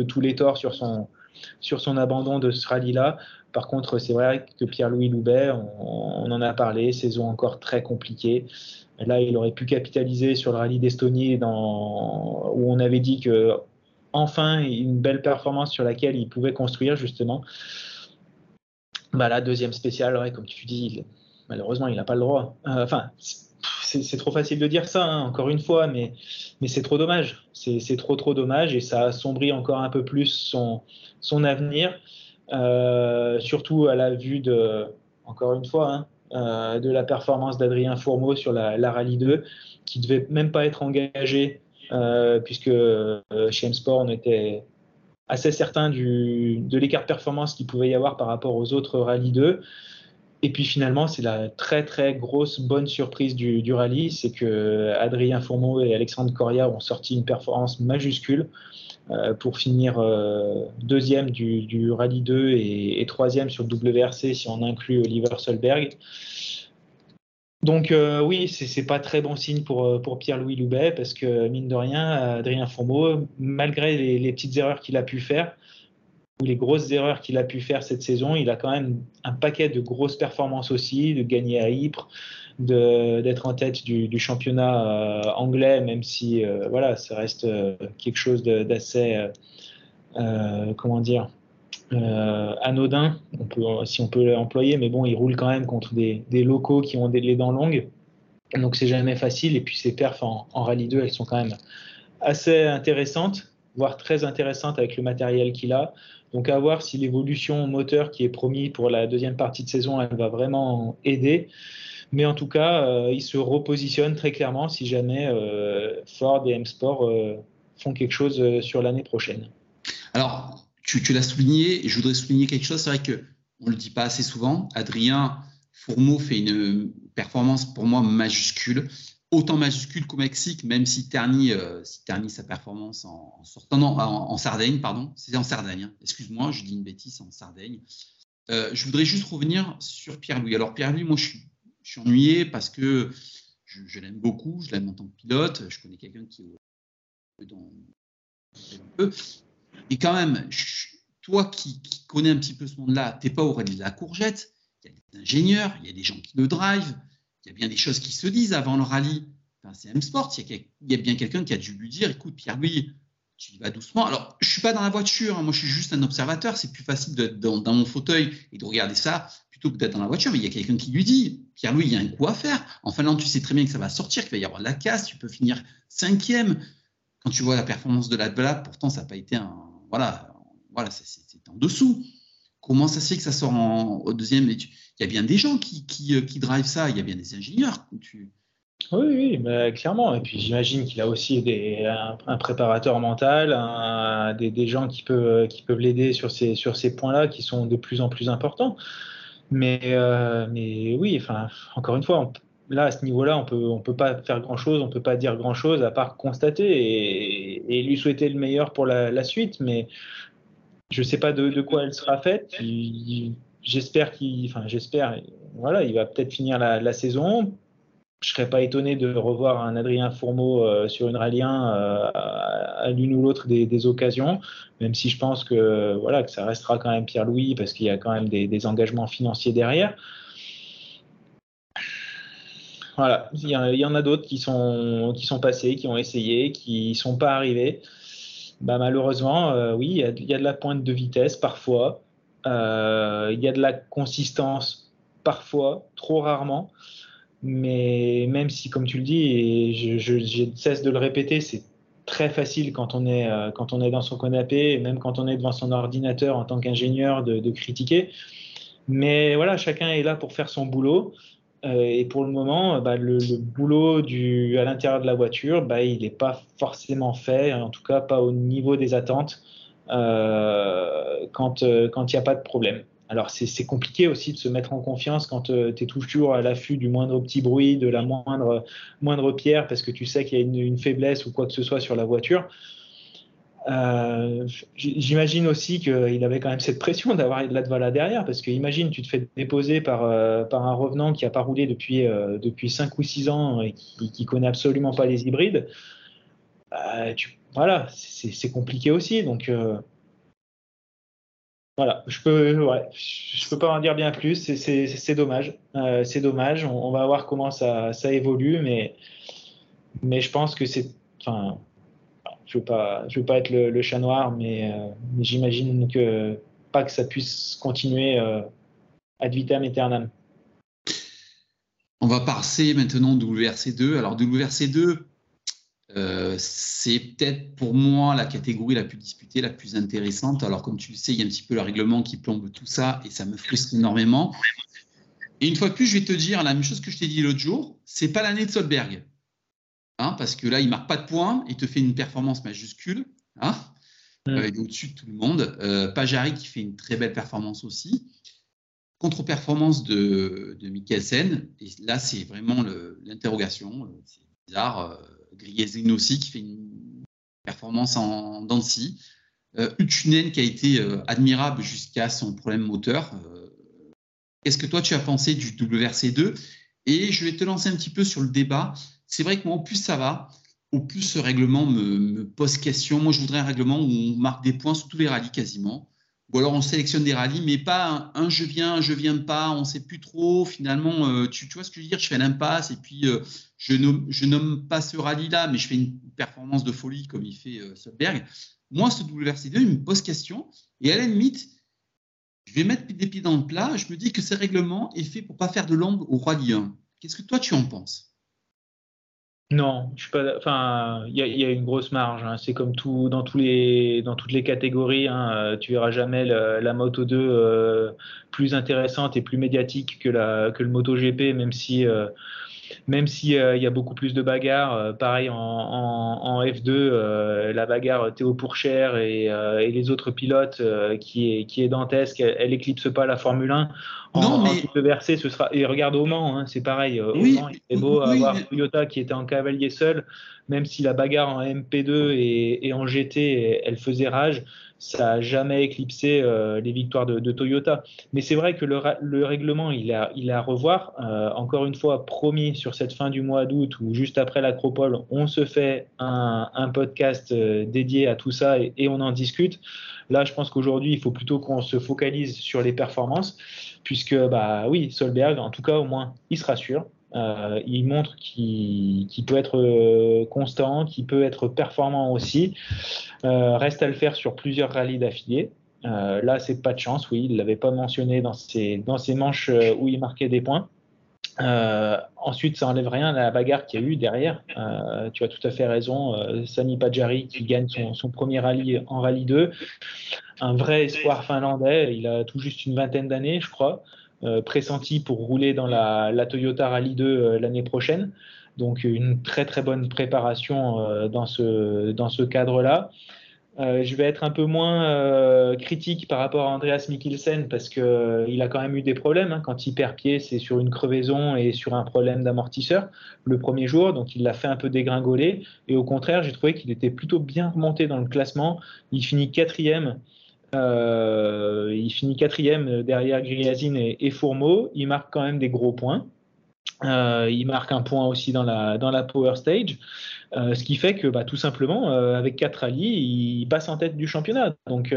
tous les torts sur son, abandon de ce rallye-là. Par contre, c'est vrai que Pierre-Louis Loubet, on, en a parlé, saison encore très compliquée. Là, il aurait pu capitaliser sur le rallye d'Estonie où on avait dit que enfin une belle performance sur laquelle il pouvait construire justement. Bah, la deuxième spéciale, comme tu dis, malheureusement, il n'a pas le droit. Euh, enfin, c'est trop facile de dire ça, hein, encore une fois, mais, c'est trop dommage. C'est trop, trop dommage et ça assombrit encore un peu plus son, avenir, euh, surtout à la vue de, encore une fois, hein, euh, de la performance d'Adrien Fourmeau sur la, la, Rallye 2, qui devait même pas être engagé, puisque chez M-Sport, on était assez certain du, de l'écart de performance qu'il pouvait y avoir par rapport aux autres Rallye 2. Et puis finalement, c'est la très très grosse bonne surprise du, rallye, c'est que Adrien Fourmeau et Alexandre Coria ont sorti une performance majuscule euh, pour finir euh, deuxième du, rallye 2 et, troisième sur WRC si on inclut Oliver Solberg. Donc euh, oui, c'est pas très bon signe pour, pour Pierre-Louis Loubet parce que mine de rien, Adrien Fourmeau, malgré les petites erreurs qu'il a pu faire, ou les grosses erreurs qu'il a pu faire cette saison, il a quand même un paquet de grosses performances aussi, de gagner à Ypres, d'être en tête du, championnat anglais, même si voilà, ça reste quelque chose d'assez, comment dire, anodin, si on peut l'employer, mais bon, il roule quand même contre des, locaux qui ont des, les dents longues. Donc c'est jamais facile. Et puis ses perfs en, Rallye 2, elles sont quand même assez intéressantes, voire très intéressantes avec le matériel qu'il a. Donc à voir si l'évolution moteur qui est promis pour la deuxième partie de saison, elle va vraiment aider. Mais en tout cas, euh, il se repositionne très clairement si jamais euh, Ford et M-Sport euh, font quelque chose sur l'année prochaine. Alors, tu, l'as souligné, et je voudrais souligner quelque chose. C'est vrai qu'on ne le dit pas assez souvent. Adrien Fourmeau fait une performance pour moi majuscule, autant majuscule qu'au Mexique, même si ternit, euh, sa performance en, sortant, en, Sardaigne, pardon, c'est en Sardaigne, hein. excuse-moi, je dis une bêtise, en Sardaigne. Euh, je voudrais juste revenir sur Pierre-Louis. Alors Pierre-Louis, moi je suis, ennuyé parce que je, l'aime beaucoup, je l'aime en tant que pilote, je connais quelqu'un qui est dans un peu. Et quand même, toi qui, connais un petit peu ce monde-là, t'es pas au rallye de la courgette, il y a des ingénieurs, il y a des gens qui le drive, il y a bien des choses qui se disent avant le rallye. C'est M-Sport, il, y a bien quelqu'un qui a dû lui dire écoute, Pierre-Louis, tu y vas doucement. Alors, je ne suis pas dans la voiture, hein. moi je suis juste un observateur, c'est plus facile d'être dans, mon fauteuil et de regarder ça plutôt que d'être dans la voiture, mais il y a quelqu'un qui lui dit Pierre-Louis, il y a un coup à faire. En Finlande, tu sais très bien que ça va sortir, qu'il va y avoir de la casse, tu peux finir cinquième. Quand tu vois la performance de la Black, pourtant, ça n'a pas été un. Voilà, voilà c'est en dessous. Comment ça se fait que ça sort en, au deuxième? Il y a bien des gens qui, qui, euh, qui drivent ça, il y a bien des ingénieurs. Oui, oui mais clairement. Et puis j'imagine qu'il a aussi un, préparateur mental, des, gens qui peuvent, l'aider sur ces, points-là qui sont de plus en plus importants. Mais, euh, oui, encore une fois, là, à ce niveau-là, on peut, on peut pas faire grand-chose, on peut pas dire grand-chose à part constater et, lui souhaiter le meilleur pour la, suite. Mais je ne sais pas de, quoi elle sera faite. J'espère qu'il, enfin, j'espère, voilà, il va peut-être finir la, saison. Je serais pas étonné de revoir un Adrien Fourmeau euh, sur une rallye 1 euh, à, l'une ou l'autre des, occasions, même si je pense que voilà que ça restera quand même Pierre-Louis parce qu'il y a quand même des, engagements financiers derrière. Voilà, il y, en a d'autres qui sont, qui sont passés, qui ont essayé, qui ne sont pas arrivés bah, malheureusement, euh, oui, il y, a, de la pointe de vitesse parfois, euh, il y a de la consistance parfois, trop rarement. Mais même si, comme tu le dis, et je, cesse de le répéter, c'est très facile quand on, est, euh, quand on est dans son canapé, et même quand on est devant son ordinateur en tant qu'ingénieur, de, de, critiquer. Mais voilà, chacun est là pour faire son boulot. Euh, et pour le moment, bah, le, boulot à l'intérieur de la voiture, bah, il n'est pas forcément fait, en tout cas pas au niveau des attentes euh, quand euh, il n'y a pas de problème. Alors c'est compliqué aussi de se mettre en confiance quand tu es toujours à l'affût du moindre petit bruit, de la moindre, pierre, parce que tu sais qu'il y a une, faiblesse ou quoi que ce soit sur la voiture. Euh, j'imagine aussi qu'il avait quand même cette pression d'avoir Latvala derrière, parce que imagine, tu te fais déposer par, euh, par un revenant qui n'a pas roulé depuis, euh, depuis 5 ou 6 ans et qui, ne connaît absolument pas les hybrides. Tu, voilà, c'est compliqué aussi. Donc voilà, je peux, ouais, je peux pas en dire bien plus. C'est dommage. c'est dommage. On, on, va voir comment ça, ça évolue, mais, mais je pense que c'est. Enfin, je veux pas, veux pas être le, chat noir, mais, euh, j'imagine pas que ça puisse continuer euh, ad vitam aeternam. On va passer maintenant WRC2. Alors WRC2, euh, c'est peut-être pour moi la catégorie la plus disputée, la plus intéressante. Alors comme tu le sais, il y a un petit peu le règlement qui plombe tout ça et ça me frustre énormément. Et une fois de plus, je vais te dire la même chose que je t'ai dit l'autre jour. C'est pas l'année de Solberg. Hein, parce que là, il marque pas de points, il te fait une performance majuscule, hein, euh, il est au-dessus de tout le monde. Euh, Pajari qui fait une très belle performance aussi. Contre-performance de, de Mikkelsen, et là, c'est vraiment l'interrogation. Euh, c'est bizarre. Euh, aussi qui fait une performance en Dancy. Euh, Uchunen qui a été admirable jusqu'à son problème moteur. Qu'est-ce que toi tu as pensé du WRC2 Et je vais te lancer un petit peu sur le débat c'est vrai que moi, au plus ça va, au plus ce règlement me, pose question. Moi, je voudrais un règlement où on marque des points sur tous les rallyes quasiment. Ou alors on sélectionne des rallyes, mais pas un, je viens, un je viens pas, on ne sait plus trop. Finalement, euh, tu, vois ce que je veux dire? Je fais l'impasse et puis euh, je, nomme, je nomme pas ce rallye-là, mais je fais une performance de folie comme il fait euh. Moi, ce WRC2, il me pose question. Et à la limite, je vais mettre des pieds dans le plat. Je me dis que ce règlement est fait pour pas faire de l'ombre au rallye 1. Qu'est-ce que toi, tu en penses? Non, je suis pas. Enfin, il y, a une grosse marge. Hein. C'est comme tout dans tous les dans toutes les catégories. Hein. Euh, tu verras jamais la, Moto 2 euh, plus intéressante et plus médiatique que la que le Moto GP, même si euh, même s'il y a beaucoup plus de bagarres, pareil en, F2, la bagarre Théo Pourchère et, et les autres pilotes qui, est, qui est dantesque, elle, elle éclipse pas la Formule 1 non, mais... le verset, ce sera. Et regarde au Mans, hein, c'est pareil. Euh, oui, il est beau avoir Toyota qui était en cavalier seul, même si la bagarre en MP2 et, en GT, elle faisait rage, ça n'a jamais éclipsé euh, les victoires de, Toyota. Mais c'est vrai que le, règlement, il a, il a à revoir. Euh, encore une fois, promis sur cette fin du mois d'août ou juste après l'Acropole, on se fait un, podcast dédié à tout ça et on en discute. Là, je pense qu'aujourd'hui, il faut plutôt qu'on se focalise sur les performances puisque bah oui, Solberg, en tout cas au moins, il se rassure. Euh, il montre qu'il peut être euh, constant, qu'il peut être performant aussi. Euh, reste à le faire sur plusieurs rallyes d'affilée. là, c'est pas de chance, oui, il l'avait pas mentionné dans ses, dans manches où il marquait des points. ensuite, ça enlève rien à la bagarre qu'il y a eu derrière. tu as tout à fait raison. Sani Pajari qui gagne son, son, premier rallye en rallye 2 un vrai espoir finlandais. Il a tout juste une vingtaine d'années, je crois, euh, pressenti pour rouler dans la, Toyota Rally 2 euh, l'année prochaine. Donc une très très bonne préparation euh, dans ce, dans ce cadre-là. je vais être un peu moins critique par rapport à Andreas Mikkelsen parce qu'il a quand même eu des problèmes. Hein. Quand il perd pied, c'est sur une crevaison et sur un problème d'amortisseur le premier jour, donc il l'a fait un peu dégringoler. Et au contraire, j'ai trouvé qu'il était plutôt bien remonté dans le classement. Il finit quatrième euh, il finit quatrième derrière Griazine et, Fourmeau. Il marque quand même des gros points. Euh, il marque un point aussi dans la, Power Stage. Euh, ce qui fait que bah, tout simplement, avec quatre rallyes, il passe en tête du championnat. Donc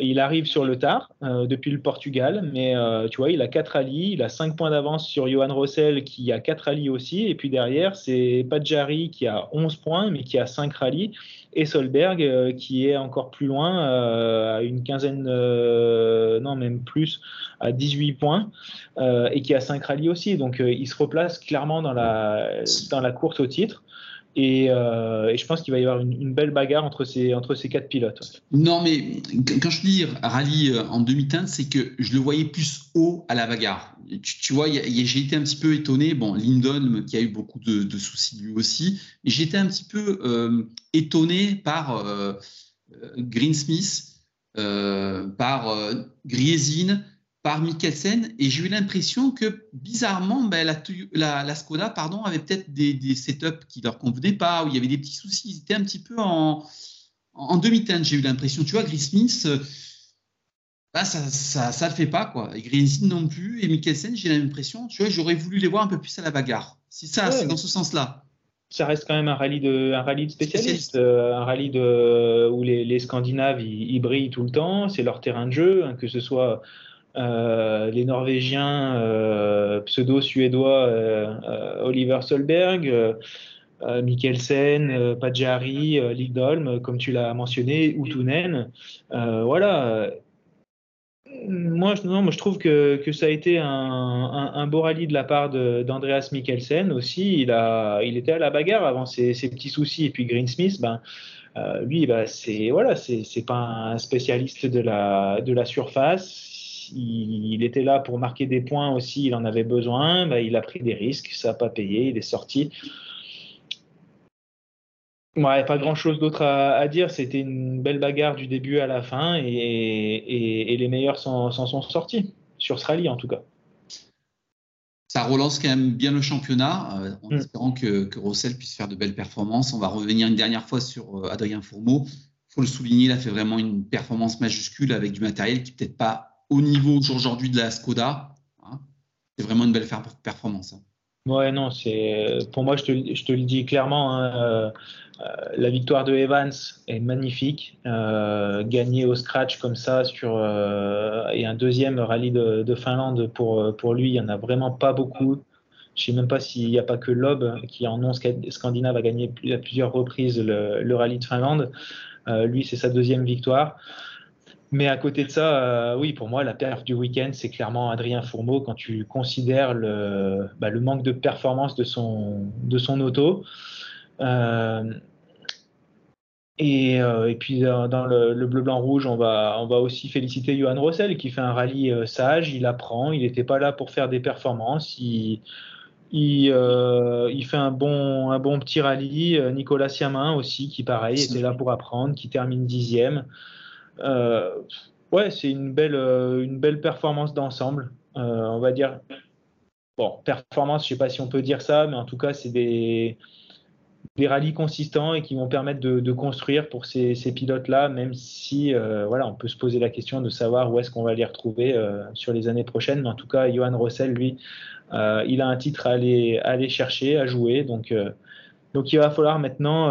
il arrive sur le tard depuis le Portugal, mais tu vois, il a 4 rallyes, il a 5 points d'avance sur Johan Rossel qui a 4 rallyes aussi, et puis derrière, c'est Padjari qui a 11 points, mais qui a 5 rallyes, et Solberg euh, qui est encore plus loin, à une quinzaine, non, même plus, à 18 points, et qui a 5 rallyes aussi. Donc il se replace clairement dans la, dans la course au titre. Euh, et, je pense qu'il va y avoir une, belle bagarre entre ces, entre ces quatre pilotes. Non, mais quand je dis rallye euh, en demi-teinte, c'est que je le voyais plus haut à la bagarre. Tu, vois, j'ai été un petit peu étonné. Bon, Lyndon, qui a eu beaucoup de, soucis lui aussi, j'étais un petit peu euh, étonné par Greensmith, par Griezine par Mikkelsen et j'ai eu l'impression que bizarrement ben, la, Skoda pardon, avait peut-être des, des, setups qui leur convenaient pas, où il y avait des petits soucis, ils étaient un petit peu en, en demi-teinte, j'ai eu l'impression. Tu vois, Gris Smith, euh, bah, ça ça, ça le fait pas. quoi. Et Greensin non plus, et Mikkelsen, j'ai l'impression, tu vois, j'aurais voulu les voir un peu plus à la bagarre. C'est ça, c'est dans ce sens-là ça reste quand même un rallye de, un rallye de spécialistes, euh, un rallye de, où les, les Scandinaves ils, brillent tout le temps, c'est leur terrain de jeu, hein, que ce soit euh, les Norvégiens euh, pseudo-suédois euh, Oliver Solberg, Mikkelsen, Pajari, Lidolm, comme tu l'as mentionné, Utunen. voilà moi, non, moi, je trouve que, ça a été un, beau rallye de la part d'Andreas Mikkelsen aussi. Il, a, il était à la bagarre avant ses, petits soucis. Et puis Greensmith, ben, lui, ben, c'est voilà, pas un spécialiste de la, de la surface il, était là pour marquer des points aussi, il en avait besoin, bah, il a pris des risques, ça n'a pas payé, il est sorti. Ouais, pas grand chose d'autre à, dire. C'était une belle bagarre du début à la fin et, les meilleurs s'en sont sortis, sur ce rallye en tout cas. Ça relance quand même bien le championnat, euh, en mm. espérant que, que, Rossel puisse faire de belles performances. On va revenir une dernière fois sur euh, Adrien Fourmeau. Il faut le souligner, il a fait vraiment une performance majuscule avec du matériel qui peut-être pas au niveau aujourd'hui de la Skoda, hein, c'est vraiment une belle performance. Hein. Ouais, non, c'est pour moi, je te, le dis clairement. Hein, euh, la victoire de Evans est magnifique. Euh, gagner au scratch comme ça sur euh, et un deuxième rallye de, Finlande pour, pour lui, il n'y en a vraiment pas beaucoup. Je ne sais même pas s'il n'y a pas que Loeb qui en non scandinave a gagné à plusieurs reprises le, rallye de Finlande. lui, c'est sa deuxième victoire. Mais à côté de ça, oui, pour moi, la perf du week-end, c'est clairement Adrien Fourmeau quand tu considères le, bah, manque de performance de son, auto. Euh, et, puis dans, le, bleu-blanc-rouge, on va, aussi féliciter Johan Rossel qui fait un rallye euh, sage, il apprend, il n'était pas là pour faire des performances, euh, il, fait un bon, un bon petit rallye. Nicolas Siamin aussi qui pareil était là pour apprendre, qui termine dixième. Ouais, c'est une belle, une belle performance d'ensemble, on va dire. Bon, performance, je ne sais pas si on peut dire ça, mais en tout cas, c'est des des rallyes consistants et qui vont permettre de, construire pour ces, pilotes-là, même si euh, voilà, on peut se poser la question de savoir où est-ce qu'on va les retrouver euh, sur les années prochaines. Mais en tout cas, Johan Rossel, lui, euh, il a un titre à aller, aller chercher, à jouer. Donc, donc il va falloir maintenant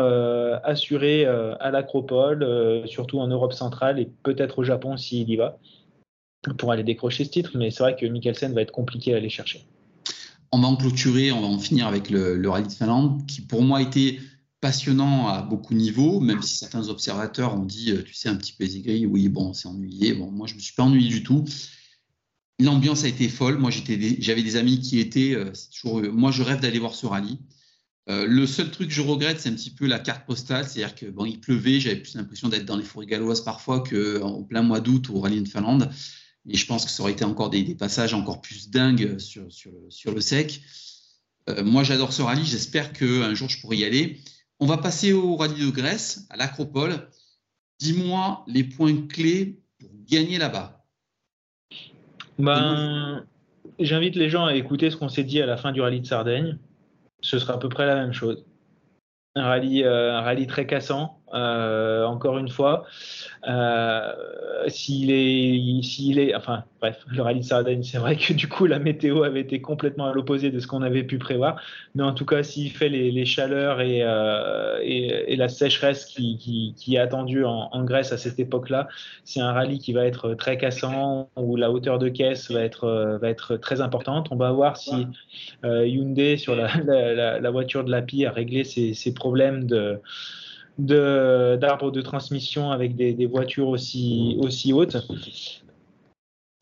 assurer à l'Acropole, surtout en Europe centrale et peut-être au Japon s'il y va, pour aller décrocher ce titre. Mais c'est vrai que Mikkelsen va être compliqué à aller chercher on va en clôturer, on va en finir avec le, rallye de Finlande, qui pour moi était passionnant à beaucoup de niveaux, même si certains observateurs ont dit, euh, tu sais, un petit peu aigri, oui, bon, c'est ennuyé. Bon, moi, je me suis pas ennuyé du tout. L'ambiance a été folle. Moi, j'avais des amis qui étaient. Euh, moi, je rêve d'aller voir ce rallye. Euh, le seul truc que je regrette, c'est un petit peu la carte postale. C'est-à-dire que bon, il pleuvait, j'avais plus l'impression d'être dans les forêts galloises parfois qu'en plein mois d'août au rallye de Finlande. Et je pense que ça aurait été encore des, passages encore plus dingues sur, le sec. Euh, moi, j'adore ce rallye. J'espère qu'un jour, je pourrai y aller. On va passer au rallye de Grèce, à l'Acropole. Dis-moi les points clés pour gagner là-bas. Ben, J'invite les gens à écouter ce qu'on s'est dit à la fin du rallye de Sardaigne. Ce sera à peu près la même chose. Un rallye, euh, un rallye très cassant, euh, encore une fois. Euh, s'il est, s'il est, enfin bref, [LAUGHS] le rallye de Sardaigne, c'est vrai que du coup la météo avait été complètement à l'opposé de ce qu'on avait pu prévoir, mais en tout cas s'il fait les, chaleurs et, euh, et, la sécheresse qui, est attendue en, Grèce à cette époque-là, c'est un rallye qui va être très cassant où la hauteur de caisse va être, très importante. On va voir si euh, Hyundai sur la, la, la, voiture de l'API a réglé ses problèmes de d'arbres de, transmission avec des, voitures aussi, aussi hautes.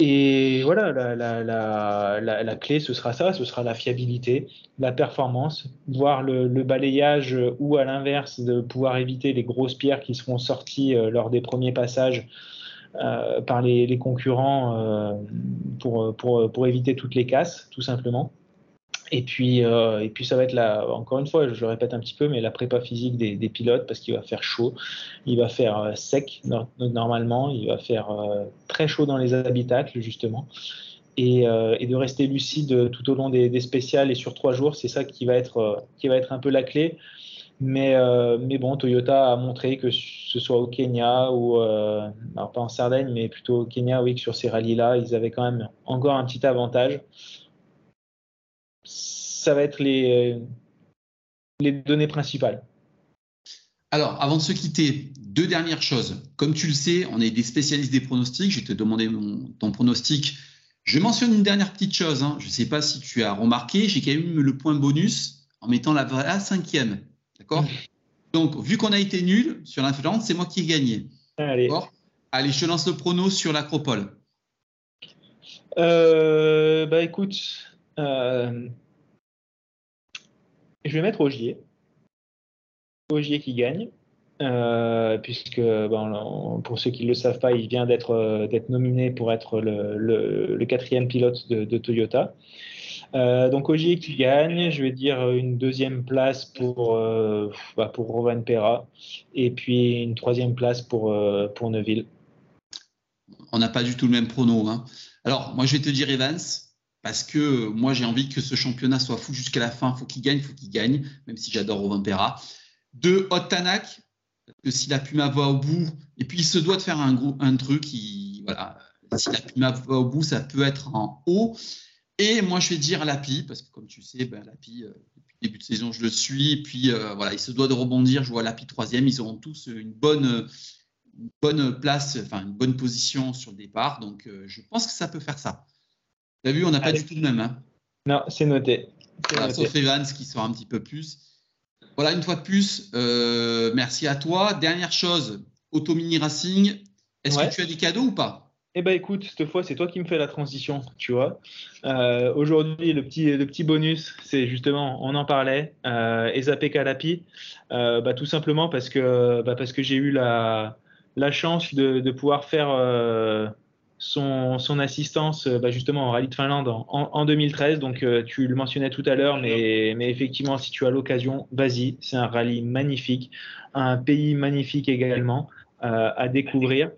Et voilà, la, clé, ce sera ça, ce sera la fiabilité, la performance, voir le, balayage ou à l'inverse, de pouvoir éviter les grosses pierres qui seront sorties euh, lors des premiers passages euh, par les, concurrents euh, pour, pour, pour éviter toutes les casses, tout simplement. Et puis, euh, et puis ça va être la, encore une fois, je le répète un petit peu, mais la prépa physique des, pilotes parce qu'il va faire chaud, il va faire euh, sec normalement, il va faire euh, très chaud dans les habitacles justement, et, de rester lucide tout au long des, spéciales et sur trois jours, c'est ça qui va être qui va être un peu la clé. Mais, mais bon, Toyota a montré que ce soit au Kenya ou alors pas en Sardaigne, mais plutôt au Kenya, oui, que sur ces rallyes-là, ils avaient quand même encore un petit avantage ça va être les, les données principales. Alors, avant de se quitter, deux dernières choses. Comme tu le sais, on est des spécialistes des pronostics. Je vais te demander ton pronostic. Je mentionne une dernière petite chose. Hein. Je ne sais pas si tu as remarqué, j'ai quand même le point bonus en mettant la à cinquième. D'accord? [LAUGHS] Donc, vu qu'on a été nul sur l'influence, c'est moi qui ai gagné. Allez. Allez, je lance le prono sur l'acropole. Euh, bah écoute, euh, je vais mettre Ogier. Ogier qui gagne. Euh, puisque pour ceux qui ne le savent pas, il vient d'être euh, nominé pour être le, quatrième pilote de, Toyota. donc Ogier qui gagne, je vais dire une deuxième place pour, bah, pour Rovan Pera et puis une troisième place pour, pour Neuville. On n'a pas du tout le même prono. Hein. Alors moi je vais te dire Evans, parce que moi j'ai envie que ce championnat soit fou jusqu'à la fin. Faut qu'il gagne, faut qu'il gagne, même si j'adore Robin Perra. De Hot Tanak, que si la Puma va au bout, et puis il se doit de faire un, truc voilà, si la Puma va au bout, ça peut être en haut. Et moi, je vais dire Lapi, parce que comme tu sais, ben, Lapi, euh, depuis le début de saison, je le suis. Et puis, euh, voilà, il se doit de rebondir. Je vois Lapi troisième. Ils auront tous une bonne, bonne place, enfin, une bonne position sur le départ. Donc, euh, je pense que ça peut faire ça. Tu as vu, on n'a pas du tout le même. Hein. Non, c'est noté. Voilà, sauf Evans qui sera un petit peu plus. Voilà, une fois de plus, merci à toi. Dernière chose, Auto Mini Racing. Est-ce que tu as des cadeaux ou pas? Eh ben écoute, cette fois c'est toi qui me fais la transition, tu vois. Euh, aujourd'hui le petit le petit bonus, c'est justement, on en parlait, euh, Ezapé Kalapi, euh, bah, tout simplement parce que bah, parce que j'ai eu la la chance de, de pouvoir faire euh, son, assistance bah, justement en rallye de Finlande en, en 2013. Donc tu le mentionnais tout à l'heure, mais effectivement si tu as l'occasion, vas-y, c'est un rallye magnifique, un pays magnifique également. Euh, à découvrir.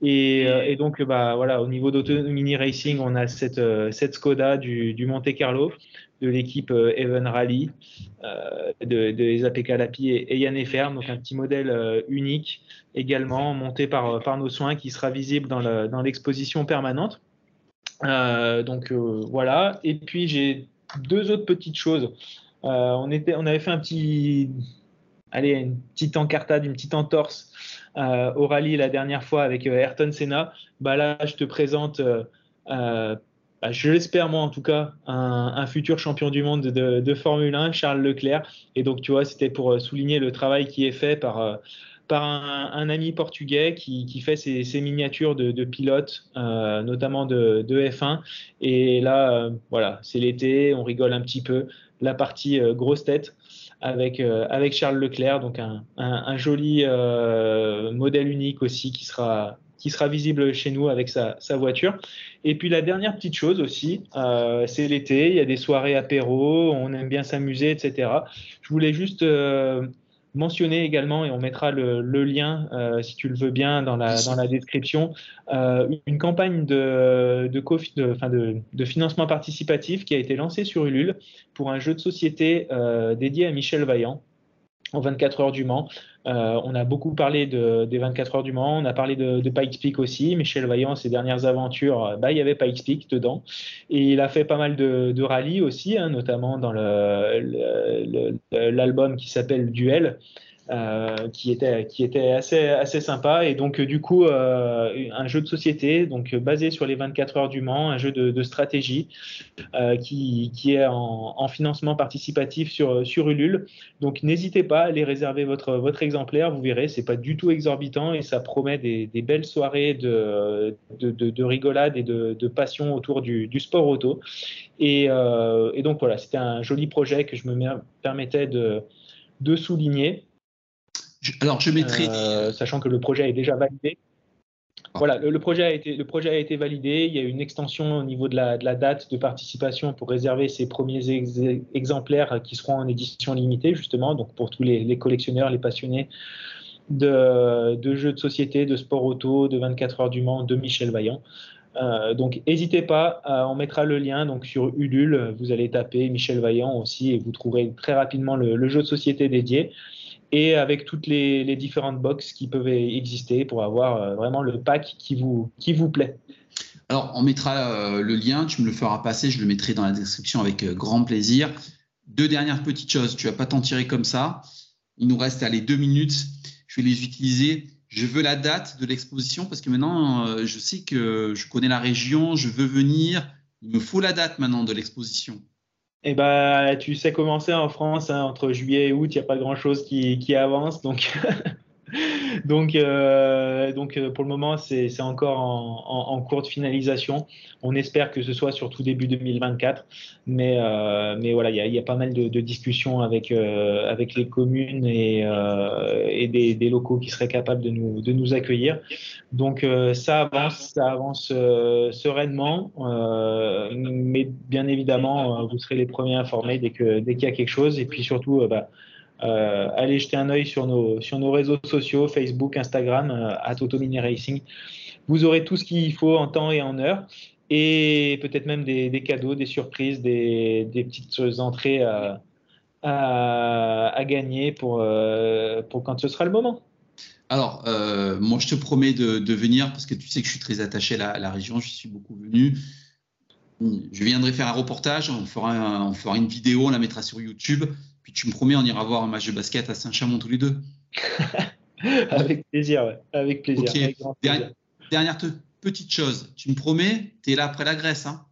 Et, euh, et, donc, bah, voilà, au niveau d'Auto-Mini Racing, on a cette, euh, cette Skoda du, du, Monte Carlo, de l'équipe Even Rally, de, de APK Lapi et, et Yann Efer, donc un petit modèle unique également, monté par, par nos soins, qui sera visible dans l'exposition permanente. donc voilà. Et puis, j'ai deux autres petites choses. on, était, on avait fait un petit allez, une petite encartade, une petite entorse euh, au rallye la dernière fois avec euh, Ayrton Senna, bah là, je te présente, euh, bah, je l'espère moi en tout cas, un, futur champion du monde de, Formule 1, Charles Leclerc. Et donc, tu vois, c'était pour souligner le travail qui est fait par par un, ami portugais qui, qui fait ses, miniatures de, pilotes, notamment de, F1. Et là, voilà, c'est l'été, on rigole un petit peu. La partie grosse tête avec, euh, avec Charles Leclerc, donc un, un, joli euh, modèle unique aussi qui sera, qui sera visible chez nous avec sa, sa voiture. Et puis la dernière petite chose aussi, euh, c'est l'été, il y a des soirées apéro, on aime bien s'amuser, etc. Je voulais juste mentionner également, et on mettra le, lien, euh, si tu le veux bien, dans la, description, euh, une campagne de, de, financement participatif qui a été lancée sur Ulule pour un jeu de société euh, dédié à Michel Vaillant en 24 heures du Mans. Euh, on a beaucoup parlé de, des 24 heures du Mans, on a parlé de, Pikes Peak aussi. Michel Vaillant, ses dernières aventures, bah, il y avait Pikes Peak dedans. Et il a fait pas mal de, de rallyes aussi, hein, notamment dans l'album qui s'appelle Duel. Euh, qui était assez sympa. Et donc du coup euh, un jeu de société donc basé sur les 24 heures du Mans un jeu de, stratégie euh, qui, est en, en, financement participatif sur Ulule. Donc n'hésitez pas à aller réserver votre exemplaire. Vous verrez c'est pas du tout exorbitant et ça promet des, belles soirées de de, de rigolade et de, passion autour du, sport auto. Et, donc voilà c'était un joli projet que je me permettais de souligner alors, je mettrai. Euh, sachant que le projet est déjà validé. Ah. Voilà, le, projet a été, le projet a été validé. Il y a une extension au niveau de la, de la date de participation pour réserver ces premiers exemplaires qui seront en édition limitée, justement, donc pour tous les, collectionneurs, les passionnés de, de, jeux de société, de sport auto, de 24 heures du Mans, de Michel Vaillant. Euh, donc n'hésitez pas, on mettra le lien donc sur Ulule, vous allez taper Michel Vaillant aussi et vous trouverez très rapidement le, le jeu de société dédié et avec toutes les, différentes boxes qui peuvent exister pour avoir euh, vraiment le pack qui vous, qui vous plaît. Alors, on mettra euh, le lien, tu me le feras passer, je le mettrai dans la description avec euh, grand plaisir. Deux dernières petites choses, tu vas pas t'en tirer comme ça. Il nous reste les deux minutes, je vais les utiliser. Je veux la date de l'exposition parce que maintenant, je sais que je connais la région, je veux venir. Il me faut la date maintenant de l'exposition. Eh ben, tu sais comment c'est en France, hein, entre juillet et août, il a pas grand-chose qui, qui, avance. Donc, [LAUGHS] [LAUGHS] donc, euh, donc euh, pour le moment, c'est encore en, cours de finalisation. On espère que ce soit surtout début 2024. Mais, euh, mais voilà, il y, a, pas mal de, discussions avec, avec les communes et, des, locaux qui seraient capables de nous, de nous accueillir. Donc ça avance, ça avance sereinement. mais bien évidemment, vous serez les premiers informés dès qu'il dès qu'il y a quelque chose. Et puis surtout, bah, euh, allez jeter un œil sur nos, réseaux sociaux, Facebook, Instagram, euh, à Mini Racing. Vous aurez tout ce qu'il faut en temps et en heure et peut-être même des, cadeaux, des surprises, des, petites entrées à, gagner pour, euh, pour quand ce sera le moment. Alors, euh, moi, je te promets de, venir parce que tu sais que je suis très attaché à la, région, je suis beaucoup venu. Je viendrai faire un reportage, on fera une vidéo, on la mettra sur YouTube. Puis tu me promets, on ira voir un match de basket à Saint-Chamond tous les deux. [LAUGHS] avec plaisir, ouais. avec plaisir. Dernière, petite chose, tu me promets, tu es là après la Grèce. Hein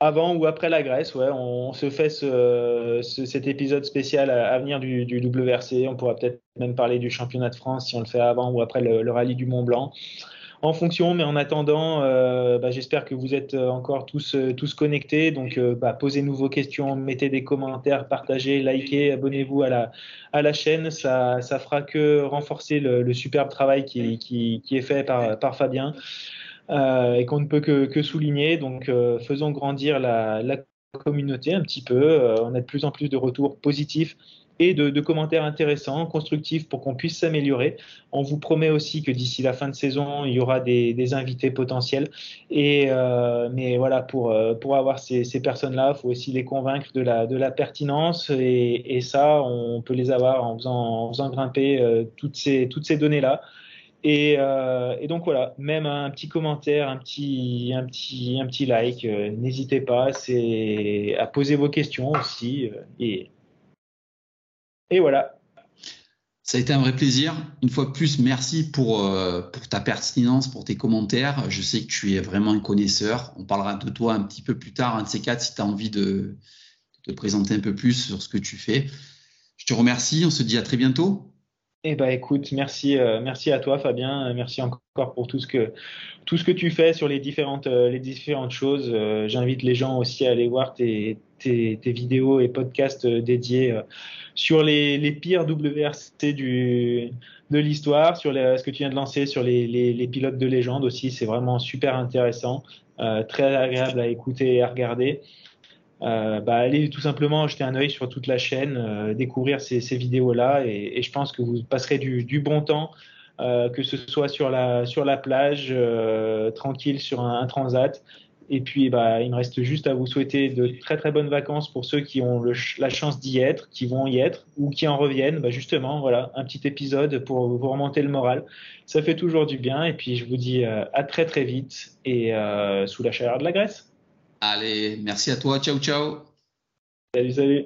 avant ou après la Grèce, ouais, on, se fait ce, cet épisode spécial à, venir du, du, WRC. On pourra peut-être même parler du championnat de France si on le fait avant ou après le, rallye du Mont Blanc. En fonction, mais en attendant, euh, bah, j'espère que vous êtes encore tous, tous connectés. Donc, euh, bah, posez-nous vos questions, mettez des commentaires, partagez, likez, abonnez-vous à la, à la chaîne. Ça, ça fera que renforcer le, superbe travail qui, qui, qui, est fait par, par Fabien. Euh, et qu'on ne peut que, souligner. Donc, euh, faisons grandir la, communauté un petit peu. Euh, on a de plus en plus de retours positifs et de, commentaires intéressants, constructifs pour qu'on puisse s'améliorer. On vous promet aussi que d'ici la fin de saison, il y aura des, invités potentiels. Et, mais voilà, pour, pour avoir ces, personnes-là, il faut aussi les convaincre de la, de la pertinence. Et, ça, on peut les avoir en faisant, en faisant grimper toutes ces, toutes ces données-là. Euh, et, donc voilà, même un petit commentaire, un petit, un petit, un petit like, euh, n'hésitez pas, à poser vos questions aussi. Euh, et voilà. Ça a été un vrai plaisir. Une fois de plus, merci pour, pour ta pertinence, pour tes commentaires. Je sais que tu es vraiment un connaisseur. On parlera de toi un petit peu plus tard, un de ces quatre, si tu as envie de, de te présenter un peu plus sur ce que tu fais. Je te remercie. On se dit à très bientôt. Eh ben, écoute, merci, euh, merci à toi, Fabien. Merci encore pour tout ce que, tout ce que tu fais sur les différentes, euh, les différentes choses. Euh, j'invite les gens aussi à aller voir tes, tes, vidéos et podcasts dédiés sur les, pires WRC de l'histoire, sur ce que tu viens de lancer sur les, pilotes de légende aussi. C'est vraiment super intéressant, très agréable à écouter et à regarder. Euh, bah, allez tout simplement jeter un œil sur toute la chaîne, euh, découvrir ces, vidéos-là et, je pense que vous passerez du, bon temps, euh, que ce soit sur la, plage, euh, tranquille sur un, transat. Et puis, bah, il me reste juste à vous souhaiter de très très bonnes vacances pour ceux qui ont le, la chance d'y être, qui vont y être ou qui en reviennent. Bah, justement, voilà, un petit épisode pour vous remonter le moral. Ça fait toujours du bien. Et puis, je vous dis à très très vite et sous la chaleur de la Grèce. Allez, merci à toi. Ciao, ciao. Salut, salut.